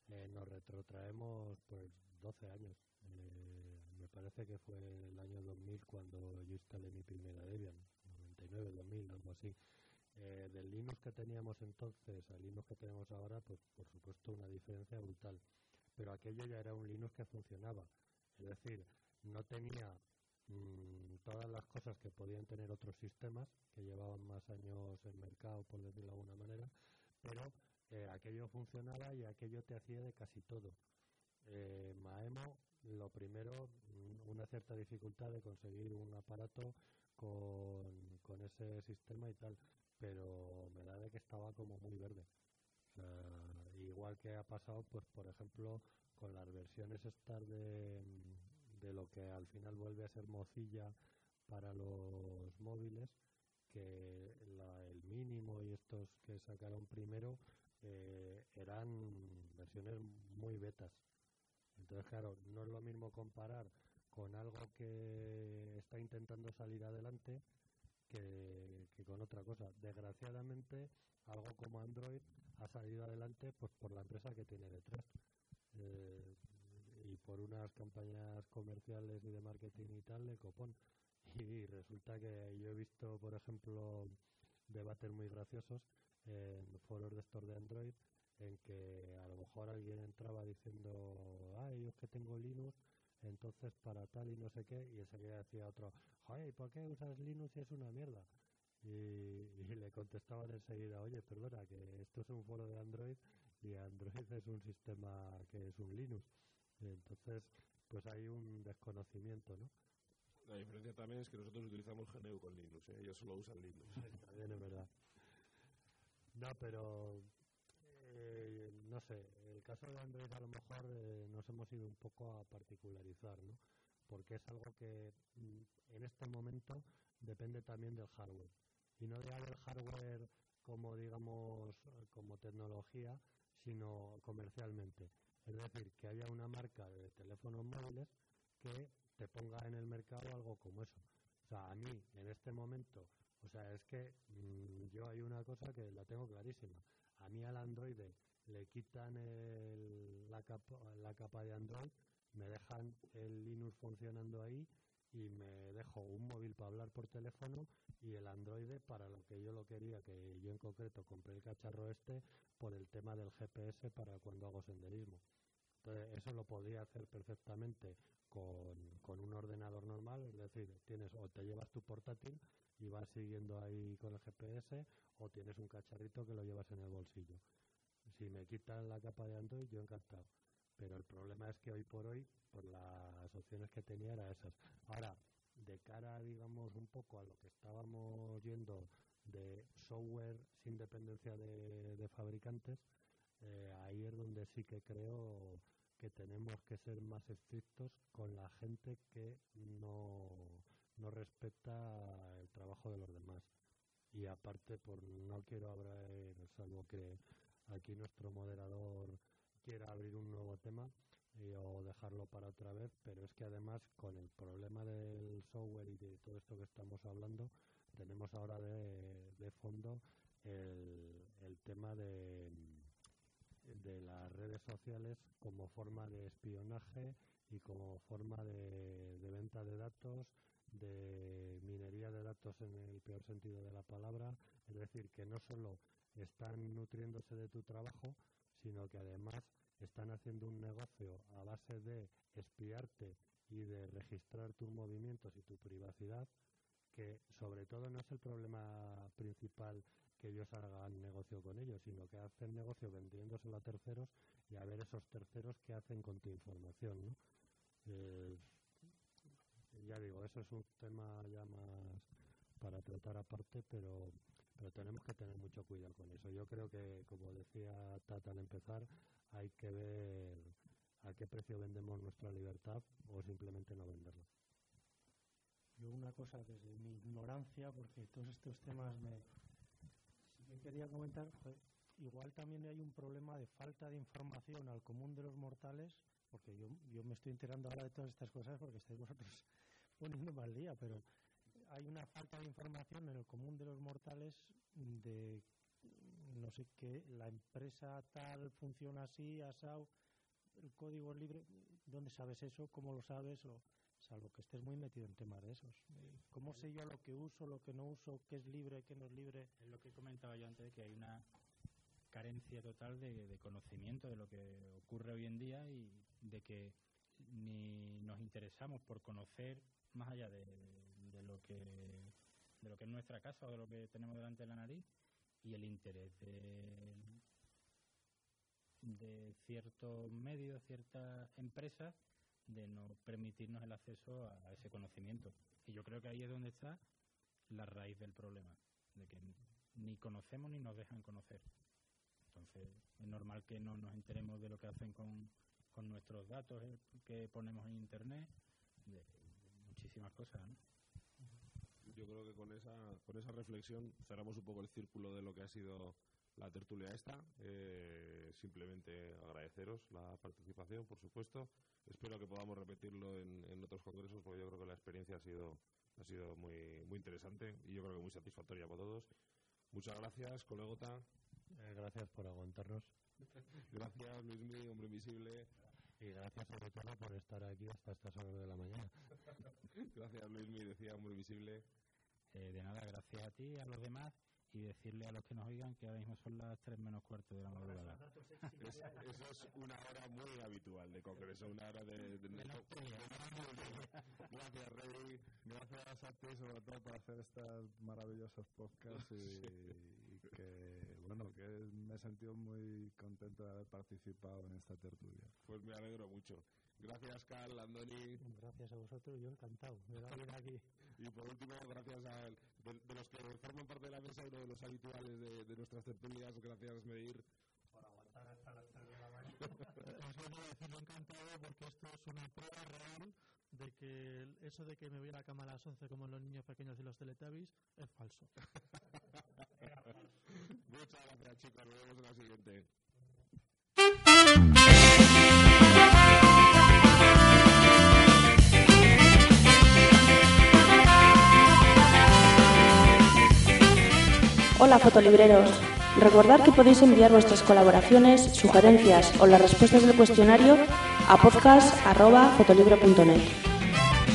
eh, nos retrotraemos pues 12 años. Eh, me parece que fue el año 2000 cuando yo instalé mi primera Debian, 99, 2000, algo así. Eh, del Linux que teníamos entonces al Linux que tenemos ahora, pues por supuesto una diferencia brutal. Pero aquello ya era un Linux que funcionaba. Es decir, no tenía mm, todas las cosas que podían tener otros sistemas que llevaban más años en mercado, por decirlo de alguna manera, pero eh, aquello funcionaba y aquello te hacía de casi todo. Eh, Maemo, lo primero, mm, una cierta dificultad de conseguir un aparato con, con ese sistema y tal, pero me da de que estaba como muy verde. O sea, igual que ha pasado, pues por ejemplo, con las versiones estas de, de lo que al final vuelve a ser Mozilla para los móviles, que el mínimo y estos que sacaron primero eh, eran versiones muy betas. Entonces, claro, no es lo mismo comparar con algo que está intentando salir adelante que, que con otra cosa. Desgraciadamente, algo como Android ha salido adelante pues por la empresa que tiene detrás eh, y por unas campañas comerciales y de marketing y tal de copón. Y resulta que yo he visto, por ejemplo, debates muy graciosos en foros de estos de Android en que a lo mejor alguien entraba diciendo, ay, yo es que tengo Linux, entonces para tal y no sé qué, y enseguida decía otro, joder, ¿y por qué usas Linux si es una mierda? Y, y le contestaban enseguida, oye, perdona, que esto es un foro de Android y Android es un sistema que es un Linux. Y entonces, pues hay un desconocimiento, ¿no? La diferencia también es que nosotros utilizamos GNU con Linux, ¿eh? ellos solo usan Linux. También es verdad. No, pero eh, no sé, el caso de Android a lo mejor eh, nos hemos ido un poco a particularizar, ¿no? Porque es algo que mm, en este momento depende también del hardware. Y no ya del hardware como, digamos, como tecnología, sino comercialmente. Es decir, que haya una marca de teléfonos móviles que te ponga en el mercado algo como eso. O sea, a mí, en este momento, o sea, es que mm, yo hay una cosa que la tengo clarísima. A mí al Android le quitan el- la, capa, la capa de Android, me dejan el Linux funcionando ahí y me dejo un móvil para hablar por teléfono y el Android para lo que yo lo quería, que yo en concreto compré el cacharro este por el tema del GPS para cuando hago senderismo. Entonces, eso lo podría hacer perfectamente con, con un ordenador normal, es decir, tienes o te llevas tu portátil y vas siguiendo ahí con el GPS o tienes un cacharrito que lo llevas en el bolsillo. Si me quitan la capa de Android, yo encantado. Pero el problema es que hoy por hoy, por las opciones que tenía, eran esas. Ahora, de cara, digamos, un poco a lo que estábamos yendo de software sin dependencia de, de fabricantes, eh, ahí es donde sí que creo que tenemos que ser más estrictos con la gente que no, no respeta el trabajo de los demás. Y aparte, por no quiero abrir, salvo que aquí nuestro moderador quiera abrir un nuevo tema o dejarlo para otra vez, pero es que además con el problema del software y de todo esto que estamos hablando, tenemos ahora de, de fondo el, el tema de de las redes sociales como forma de espionaje y como forma de, venta de datos, de minería de datos en el peor sentido de la palabra, es decir, que no solo están nutriéndose de tu trabajo, sino que además están haciendo un negocio a base de espiarte y de registrar tus movimientos y tu privacidad, que sobre todo no es el problema principal que ellos hagan negocio con ellos, sino que hacen negocio vendiéndoselo a terceros y a ver esos terceros qué hacen con tu información. ¿no? Eh, ya digo, eso es un tema ya más para tratar aparte, pero, pero tenemos que tener mucho cuidado con eso. Yo creo que, como decía Tata al empezar, hay que ver a qué precio vendemos nuestra libertad o simplemente no venderla. Yo una cosa desde mi ignorancia, porque todos estos temas me... Quería comentar, igual también hay un problema de falta de información al común de los mortales, porque yo, me estoy enterando ahora de todas estas cosas porque estáis vosotros poniendo mal día, pero hay una falta de información en el común de los mortales de no sé qué, la empresa tal funciona así, asado, el código libre, ¿dónde sabes eso? ¿Cómo lo sabes? O, salvo que estés muy metido en temas de esos. ¿Cómo sé yo lo que uso, lo que no uso, qué es libre, qué no es libre? Es lo que comentaba yo antes, que hay una carencia total de, de conocimiento de lo que ocurre hoy en día y de que ni nos interesamos por conocer más allá de, de lo que de lo que es nuestra casa o de lo que tenemos delante de la nariz y el interés de, de ciertos medios, ciertas empresas, de no permitirnos el acceso a ese conocimiento. Y yo creo que ahí es donde está la raíz del problema, de que ni conocemos ni nos dejan conocer. Entonces, es normal que no nos enteremos de lo que hacen con, con nuestros datos eh, que ponemos en Internet, de, muchísimas cosas. Yo creo que con esa, con esa reflexión cerramos un poco el círculo de lo que ha sido la tertulia esta. Eh, simplemente agradeceros la participación, por supuesto. Espero que podamos repetirlo en, en, otros congresos, porque yo creo que la experiencia ha sido, ha sido muy, muy interesante y yo creo que muy satisfactoria para todos. Muchas gracias, colegota. Eh, gracias por aguantarnos. gracias, Luismi, hombre invisible. Y gracias sobre todo por estar aquí hasta estas horas de la mañana. gracias, Luismi, decía hombre invisible. Eh, de nada, gracias a ti y a los demás y decirle a los que nos oigan que ahora mismo son las 3 menos cuarto de la madrugada. Es, eso es una hora muy habitual de congreso, una hora de... de, de gracias, Rey. Gracias a ti, sobre todo, por hacer estos maravillosos podcasts y, y, que, bueno, que me he sentido muy contento de haber participado en esta tertulia. Pues me alegro mucho. Gracias, Carl, Andoni. Gracias a vosotros, yo encantado de venir aquí. Y por último, gracias a de, de, los que forman parte de la mesa, uno de los habituales de, de nuestras tertulias, gracias, Medir. Por aguantar hasta las 3 de la mañana. Os voy a decir encantado porque esto es una prueba real de que eso de que me voy a la cama a las 11 como los niños pequeños y los teletubbies es falso. Muchas gracias, chicos. Nos vemos en la siguiente. Hola fotolibreros. Recordad que podéis enviar vuestras colaboraciones, sugerencias o las respuestas del cuestionario a podcast.fotolibre.net.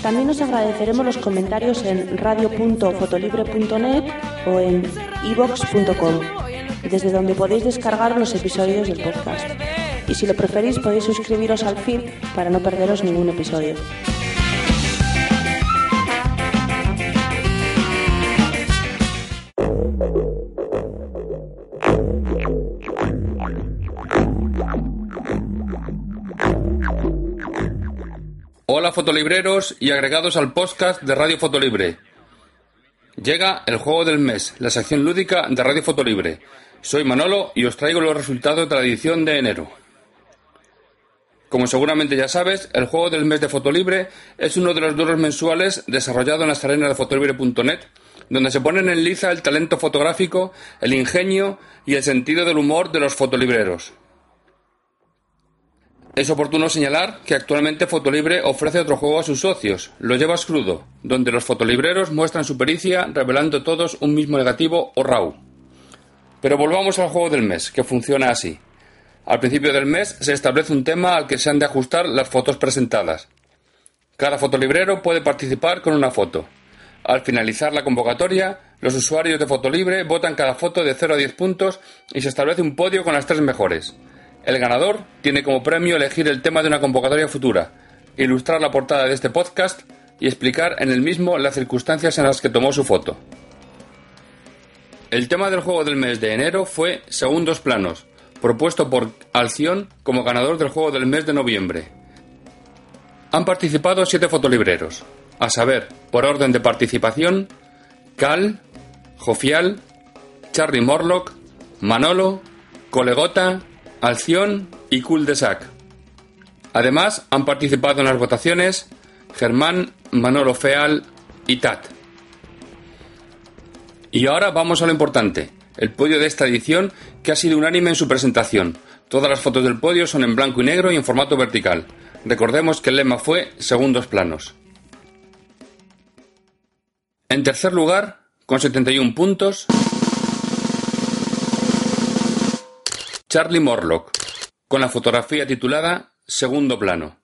También os agradeceremos los comentarios en radio.fotolibre.net o en ivox.com, desde donde podéis descargar los episodios del podcast. Y si lo preferís podéis suscribiros al feed para no perderos ningún episodio. Hola fotolibreros y agregados al podcast de Radio Fotolibre. Llega el juego del mes, la sección lúdica de Radio Fotolibre. Soy Manolo y os traigo los resultados de la edición de enero. Como seguramente ya sabes, el juego del mes de Fotolibre es uno de los duros mensuales desarrollado en las arenas de fotolibre.net, donde se ponen en liza el talento fotográfico, el ingenio y el sentido del humor de los fotolibreros. Es oportuno señalar que actualmente Fotolibre ofrece otro juego a sus socios, Lo llevas crudo, donde los fotolibreros muestran su pericia revelando todos un mismo negativo o RAW. Pero volvamos al juego del mes, que funciona así. Al principio del mes se establece un tema al que se han de ajustar las fotos presentadas. Cada fotolibrero puede participar con una foto. Al finalizar la convocatoria, los usuarios de Fotolibre votan cada foto de 0 a 10 puntos y se establece un podio con las tres mejores. El ganador tiene como premio elegir el tema de una convocatoria futura, ilustrar la portada de este podcast y explicar en el mismo las circunstancias en las que tomó su foto. El tema del juego del mes de enero fue Segundos Planos, propuesto por Alción como ganador del juego del mes de noviembre. Han participado siete fotolibreros, a saber, por orden de participación, Cal, Jofial, Charlie Morlock, Manolo, Colegota, Alción y Cul de Sac. Además, han participado en las votaciones Germán, Manolo Feal y Tat. Y ahora vamos a lo importante, el podio de esta edición que ha sido unánime en su presentación. Todas las fotos del podio son en blanco y negro y en formato vertical. Recordemos que el lema fue segundos planos. En tercer lugar, con 71 puntos, Charlie Morlock, con la fotografía titulada Segundo plano.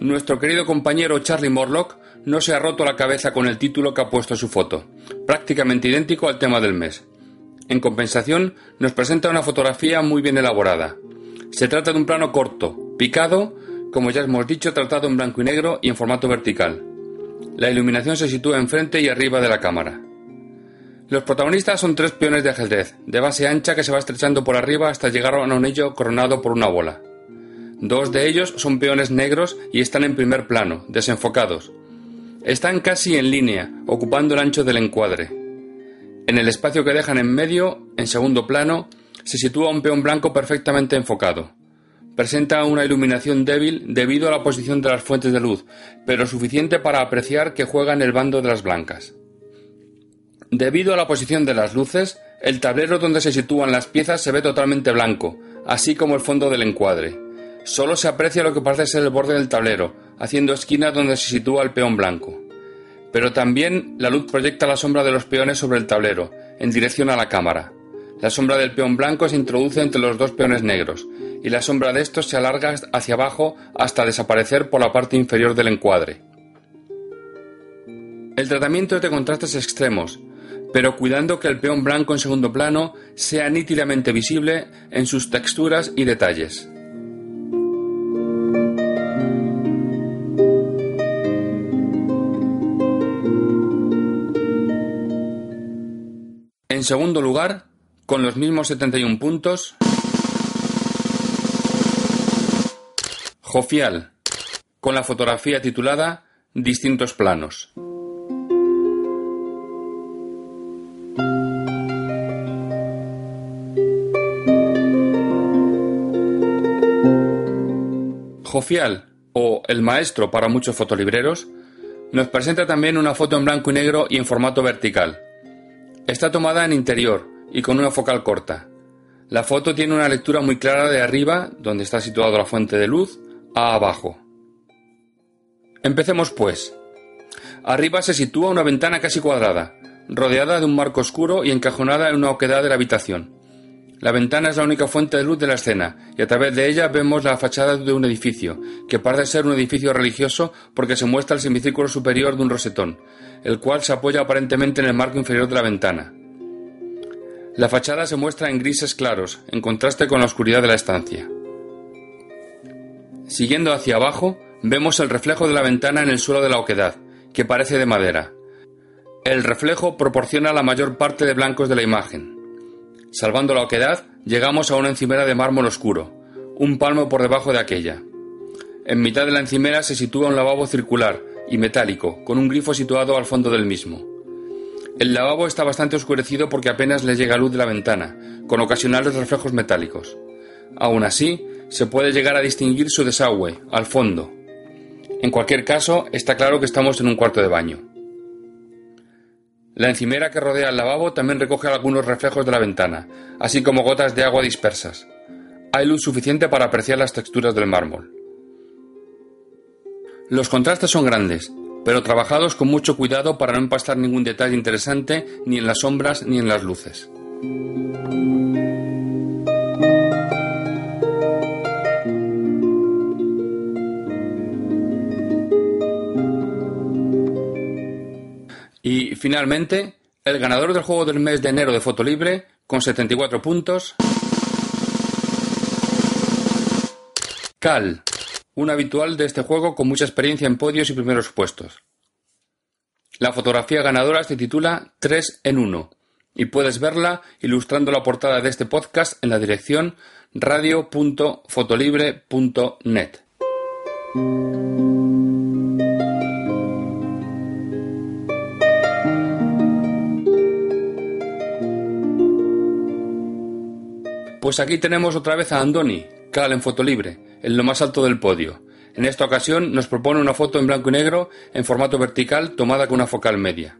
Nuestro querido compañero Charlie Morlock no se ha roto la cabeza con el título que ha puesto su foto, prácticamente idéntico al tema del mes. En compensación, nos presenta una fotografía muy bien elaborada. Se trata de un plano corto, picado, como ya hemos dicho, tratado en blanco y negro y en formato vertical. La iluminación se sitúa enfrente y arriba de la cámara. Los protagonistas son tres peones de ajedrez, de base ancha que se va estrechando por arriba hasta llegar a un anillo coronado por una bola. Dos de ellos son peones negros y están en primer plano, desenfocados. Están casi en línea, ocupando el ancho del encuadre. En el espacio que dejan en medio, en segundo plano, se sitúa un peón blanco perfectamente enfocado. Presenta una iluminación débil debido a la posición de las fuentes de luz, pero suficiente para apreciar que juega en el bando de las blancas. Debido a la posición de las luces, el tablero donde se sitúan las piezas se ve totalmente blanco, así como el fondo del encuadre. Solo se aprecia lo que parece ser el borde del tablero, haciendo esquina donde se sitúa el peón blanco pero también la luz proyecta la sombra de los peones sobre el tablero, en dirección a la cámara. La sombra del peón blanco se introduce entre los dos peones negros, y la sombra de estos se alarga hacia abajo hasta desaparecer por la parte inferior del encuadre. El tratamiento es de contrastes extremos, pero cuidando que el peón blanco en segundo plano sea nítidamente visible en sus texturas y detalles. En segundo lugar, con los mismos 71 puntos, Jofial, con la fotografía titulada Distintos planos. Jofial, o el maestro para muchos fotolibreros, nos presenta también una foto en blanco y negro y en formato vertical, Está tomada en interior y con una focal corta. La foto tiene una lectura muy clara de arriba, donde está situada la fuente de luz, abajo. Empecemos pues. Arriba se sitúa una ventana casi cuadrada, rodeada de un marco oscuro y encajonada en una oquedad de la habitación. La ventana es la única fuente de luz de la escena, y a través de ella vemos la fachada de un edificio, que parece ser un edificio religioso porque se muestra el semicírculo superior de un rosetón, el cual se apoya aparentemente en el marco inferior de la ventana. La fachada se muestra en grises claros, en contraste con la oscuridad de la estancia. Siguiendo hacia abajo, vemos el reflejo de la ventana en el suelo de la oquedad, que parece de madera. El reflejo proporciona la mayor parte de blancos de la imagen. Salvando la oquedad, llegamos a una encimera de mármol oscuro, un palmo por debajo de aquella. En mitad de la encimera se sitúa un lavabo circular, y metálico, con un grifo situado al fondo del mismo. El lavabo está bastante oscurecido porque apenas le llega luz de la ventana, con ocasionales reflejos metálicos. Aún así, se puede llegar a distinguir su desagüe, al fondo. En cualquier caso, está claro que estamos en un cuarto de baño. La encimera que rodea el lavabo también recoge algunos reflejos de la ventana, así como gotas de agua dispersas. Hay luz suficiente para apreciar las texturas del mármol. Los contrastes son grandes, pero trabajados con mucho cuidado para no empastar ningún detalle interesante ni en las sombras ni en las luces. Finalmente, el ganador del juego del mes de enero de Fotolibre, con 74 puntos, Cal, un habitual de este juego con mucha experiencia en podios y primeros puestos. La fotografía ganadora se titula 3 en 1 y puedes verla ilustrando la portada de este podcast en la dirección radio.fotolibre.net. Pues aquí tenemos otra vez a Andoni, Cal en Fotolibre, en lo más alto del podio. En esta ocasión nos propone una foto en blanco y negro en formato vertical tomada con una focal media.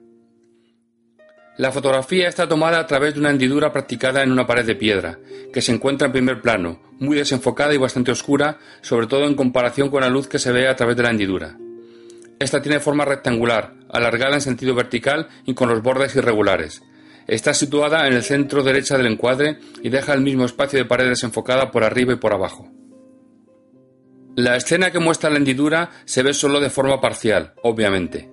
La fotografía está tomada a través de una hendidura practicada en una pared de piedra, que se encuentra en primer plano, muy desenfocada y bastante oscura, sobre todo en comparación con la luz que se ve a través de la hendidura. Esta tiene forma rectangular, alargada en sentido vertical y con los bordes irregulares, Está situada en el centro derecha del encuadre y deja el mismo espacio de pared desenfocada por arriba y por abajo. La escena que muestra la hendidura se ve solo de forma parcial, obviamente.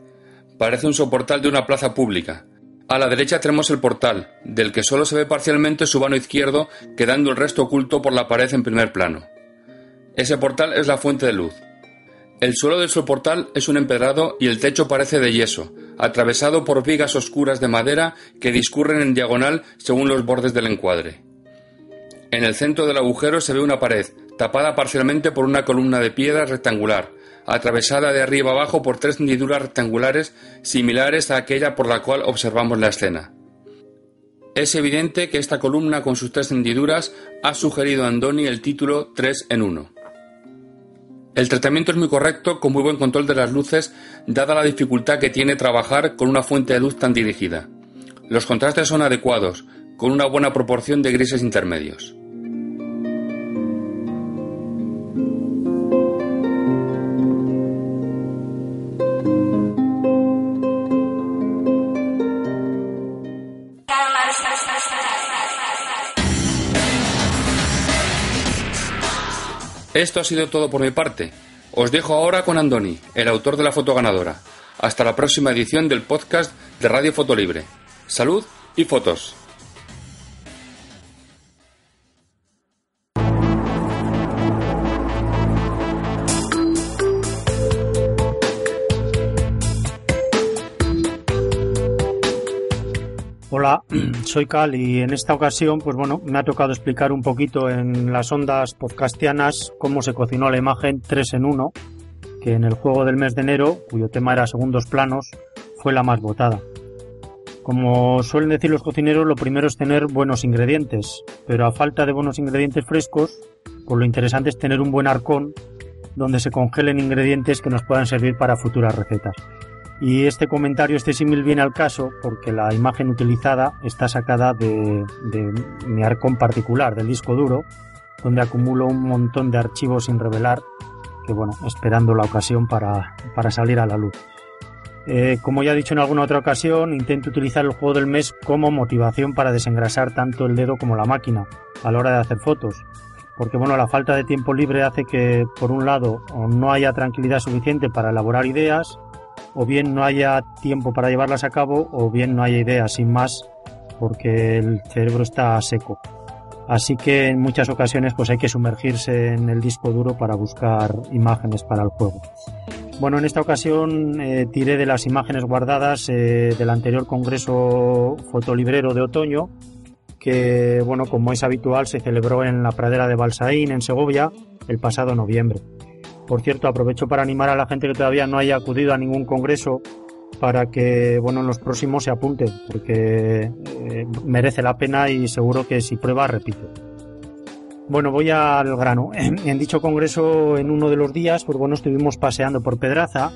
Parece un soportal de una plaza pública. A la derecha tenemos el portal, del que solo se ve parcialmente su vano izquierdo, quedando el resto oculto por la pared en primer plano. Ese portal es la fuente de luz. El suelo del soportal es un empedrado y el techo parece de yeso, atravesado por vigas oscuras de madera que discurren en diagonal según los bordes del encuadre. En el centro del agujero se ve una pared, tapada parcialmente por una columna de piedra rectangular, atravesada de arriba abajo por tres hendiduras rectangulares similares a aquella por la cual observamos la escena. Es evidente que esta columna con sus tres hendiduras ha sugerido a Andoni el título 3 en 1. El tratamiento es muy correcto, con muy buen control de las luces, dada la dificultad que tiene trabajar con una fuente de luz tan dirigida. Los contrastes son adecuados, con una buena proporción de grises intermedios. Esto ha sido todo por mi parte. Os dejo ahora con Andoni, el autor de la foto ganadora. Hasta la próxima edición del podcast de Radio Foto Libre. Salud y fotos. Soy Cal y en esta ocasión, pues bueno, me ha tocado explicar un poquito en las ondas podcastianas cómo se cocinó la imagen 3 en 1, que en el juego del mes de enero, cuyo tema era segundos planos, fue la más votada. Como suelen decir los cocineros, lo primero es tener buenos ingredientes, pero a falta de buenos ingredientes frescos, pues lo interesante es tener un buen arcón donde se congelen ingredientes que nos puedan servir para futuras recetas. Y este comentario, este símil viene al caso porque la imagen utilizada está sacada de, mi arcón particular, del disco duro, donde acumulo un montón de archivos sin revelar, que bueno, esperando la ocasión para, salir a la luz. Eh, como ya he dicho en alguna otra ocasión, intento utilizar el juego del mes como motivación para desengrasar tanto el dedo como la máquina a la hora de hacer fotos. Porque bueno, la falta de tiempo libre hace que, por un lado, no haya tranquilidad suficiente para elaborar ideas o bien no haya tiempo para llevarlas a cabo o bien no haya ideas sin más porque el cerebro está seco. Así que en muchas ocasiones pues hay que sumergirse en el disco duro para buscar imágenes para el juego. Bueno, en esta ocasión eh, tiré de las imágenes guardadas eh, del anterior congreso fotolibrero de otoño, que bueno, como es habitual, se celebró en la pradera de Balsaín, en Segovia, el pasado noviembre. Por cierto, aprovecho para animar a la gente que todavía no haya acudido a ningún congreso para que bueno en los próximos se apunte porque eh, merece la pena y seguro que si prueba repite. Bueno, voy al grano. En, dicho congreso, en uno de los días, pues bueno, estuvimos paseando por Pedraza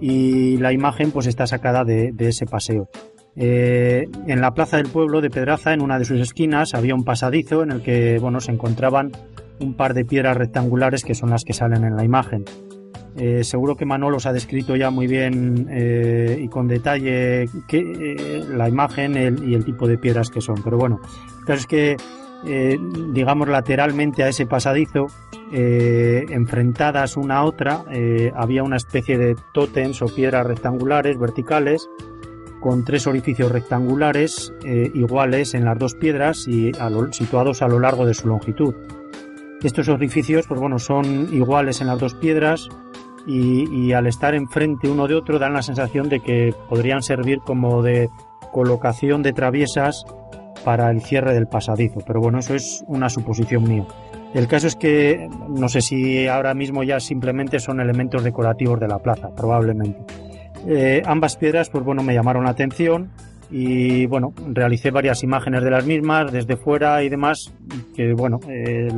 y la imagen pues está sacada de, ese paseo. Eh, en la plaza del pueblo de Pedraza, en una de sus esquinas, había un pasadizo en el que bueno se encontraban un par de piedras rectangulares que son las que salen en la imagen. Eh, seguro que Manolo os ha descrito ya muy bien eh, y con detalle que, eh, la imagen y el tipo de piedras que son. Pero bueno, el caso es que, eh, digamos, lateralmente a ese pasadizo, enfrentadas una a otra, había una especie de tótems o piedras rectangulares, verticales, con tres orificios rectangulares iguales en las dos piedras y situados a lo largo de su longitud. Estos orificios, pues bueno, son iguales en las dos piedras y, y al estar enfrente uno de otro dan la sensación de que podrían servir como de colocación de traviesas para el cierre del pasadizo. Pero bueno, eso es una suposición mía. El caso es que no sé si ahora mismo ya simplemente son elementos decorativos de la plaza, probablemente. Eh, ambas piedras, pues bueno, me llamaron la atención y bueno, realicé varias imágenes de las mismas desde fuera y demás que bueno, eh,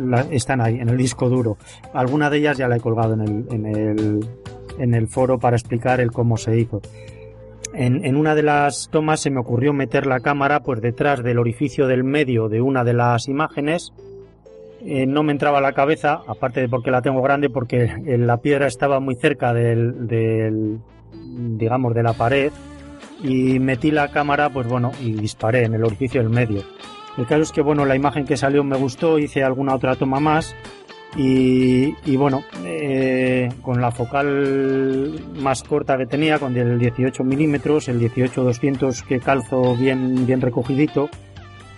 la- están ahí en el disco duro. Alguna de ellas ya la he colgado en el, en el, en el foro para explicar el cómo se hizo. En, en una de las tomas se me ocurrió meter la cámara pues detrás del orificio del medio de una de las imágenes eh, no me entraba la cabeza, aparte de porque la tengo grande, porque eh, la piedra estaba muy cerca del, del, digamos, de la pared y metí la cámara, pues bueno, y disparé en el orificio del medio. El caso es que, bueno, la imagen que salió me gustó, hice alguna otra toma más y, bueno, eh, con la focal más corta que tenía, con el 18 milímetros, el 18-200 que calzo bien, bien recogidito,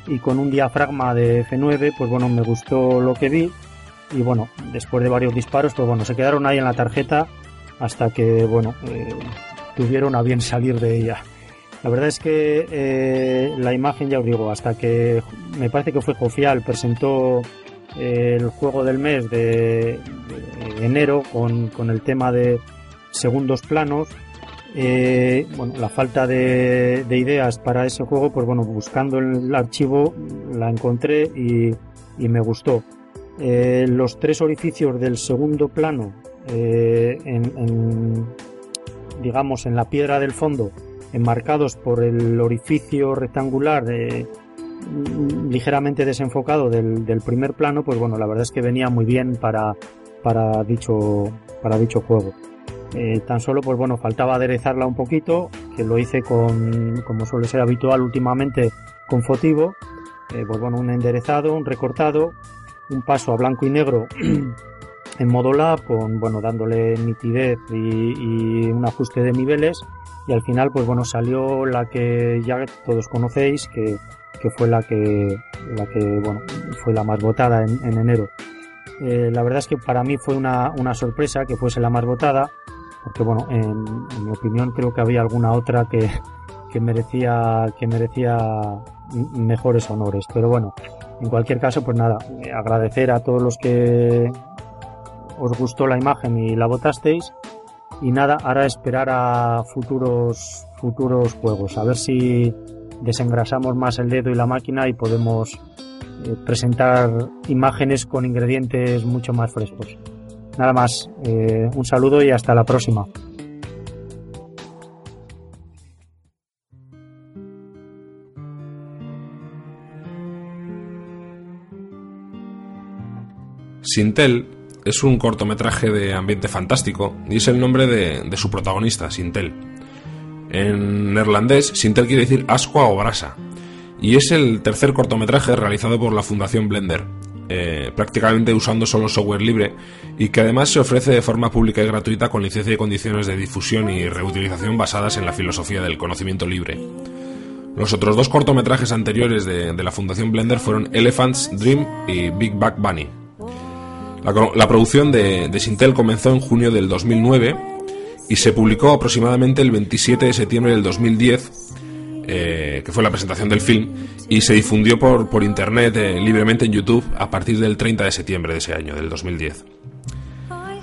y con un diafragma de F9, pues bueno, me gustó lo que vi y bueno, después de varios disparos, pues bueno, se quedaron ahí en la tarjeta hasta que, bueno, eh, tuvieron a bien salir de ella. La verdad es que eh, la imagen, ya os digo, hasta que me parece que fue Jofial, presentó eh, el juego del mes de, enero con, con el tema de segundos planos, eh, bueno, la falta de, de ideas para ese juego, pues bueno, buscando el archivo la encontré y, y me gustó. Los tres orificios del segundo plano, en, digamos, en la piedra del fondo, enmarcados por el orificio rectangular eh, ligeramente desenfocado del, primer plano, pues bueno, la verdad es que venía muy bien para, para, dicho, para dicho juego. Eh, tan solo, pues bueno, faltaba aderezarla un poquito, que lo hice con, como suele ser habitual últimamente, con fotivo. Eh, pues bueno, un enderezado, un recortado, un paso a blanco y negro en modo lab, con, bueno, dándole nitidez y, y un ajuste de niveles. Y al final, pues bueno, salió la que ya todos conocéis, que, que fue la que, la que, bueno, fue la más votada en, en enero. Eh, la verdad es que para mí fue una, una sorpresa que fuese la más votada, porque bueno, en, en, mi opinión creo que había alguna otra que, que merecía que merecía mejores honores. Pero bueno, en cualquier caso, pues nada, agradecer a todos los que os gustó la imagen y la votasteis. Y nada, ahora esperar a futuros futuros juegos, a ver si desengrasamos más el dedo y la máquina y podemos eh, presentar imágenes con ingredientes mucho más frescos. Nada más, eh, un saludo y hasta la próxima. Sintel es un cortometraje de ambiente fantástico y es el nombre de, su protagonista, Sintel. En neerlandés, Sintel quiere decir ascua o brasa y es el tercer cortometraje realizado por la Fundación Blender, eh, prácticamente usando solo software libre y que además se ofrece de forma pública y gratuita con licencia y condiciones de difusión y reutilización basadas en la filosofía del conocimiento libre. Los otros dos cortometrajes anteriores de, de la Fundación Blender fueron Elephant's Dream y Big Back Bunny. La, producción de, de, Sintel comenzó en junio del 2009 y se publicó aproximadamente el 27 de septiembre del 2010, eh, que fue la presentación del film, y se difundió por, por internet eh, libremente en YouTube a partir del 30 de septiembre de ese año, del 2010.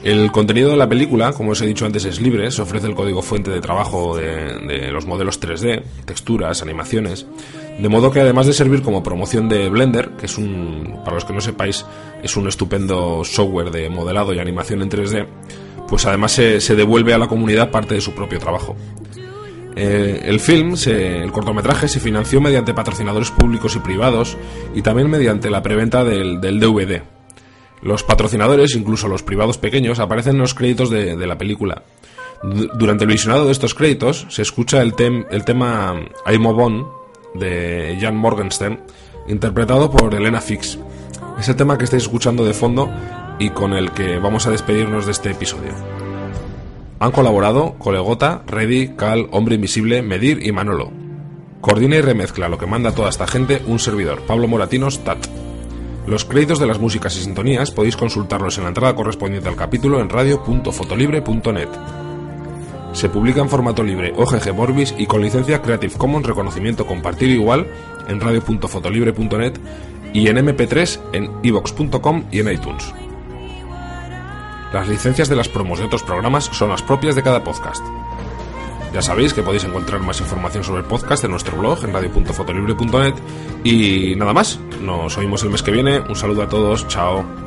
El contenido de la película, como os he dicho antes, es libre, se ofrece el código fuente de trabajo de, de los modelos 3D, texturas, animaciones, de modo que además de servir como promoción de Blender, que es un, para los que no sepáis, es un estupendo software de modelado y animación en 3D, pues además se, devuelve a la comunidad parte de su propio trabajo. Eh, el film, el cortometraje, se financió mediante patrocinadores públicos y privados y también mediante la preventa del, DVD. Los patrocinadores, incluso los privados pequeños, aparecen en los créditos de, la película. Du- Durante el visionado de estos créditos se escucha el, tem- el tema I'm a de Jan Morgenstern, interpretado por Elena Fix. Es el tema que estáis escuchando de fondo y con el que vamos a despedirnos de este episodio. Han colaborado Colegota, Reddy, Cal, Hombre Invisible, Medir y Manolo. Coordina y remezcla lo que manda toda esta gente un servidor, Pablo Moratinos, TAT. Los créditos de las músicas y sintonías podéis consultarlos en la entrada correspondiente al capítulo en radio.fotolibre.net. Se publica en formato libre OGG Morbis y con licencia Creative Commons reconocimiento compartido igual en radio.fotolibre.net y en MP3 en ivox.com y en iTunes. Las licencias de las promos de otros programas son las propias de cada podcast. Ya sabéis que podéis encontrar más información sobre el podcast en nuestro blog en radio.fotolibre.net y nada más. Nos oímos el mes que viene. Un saludo a todos. Chao.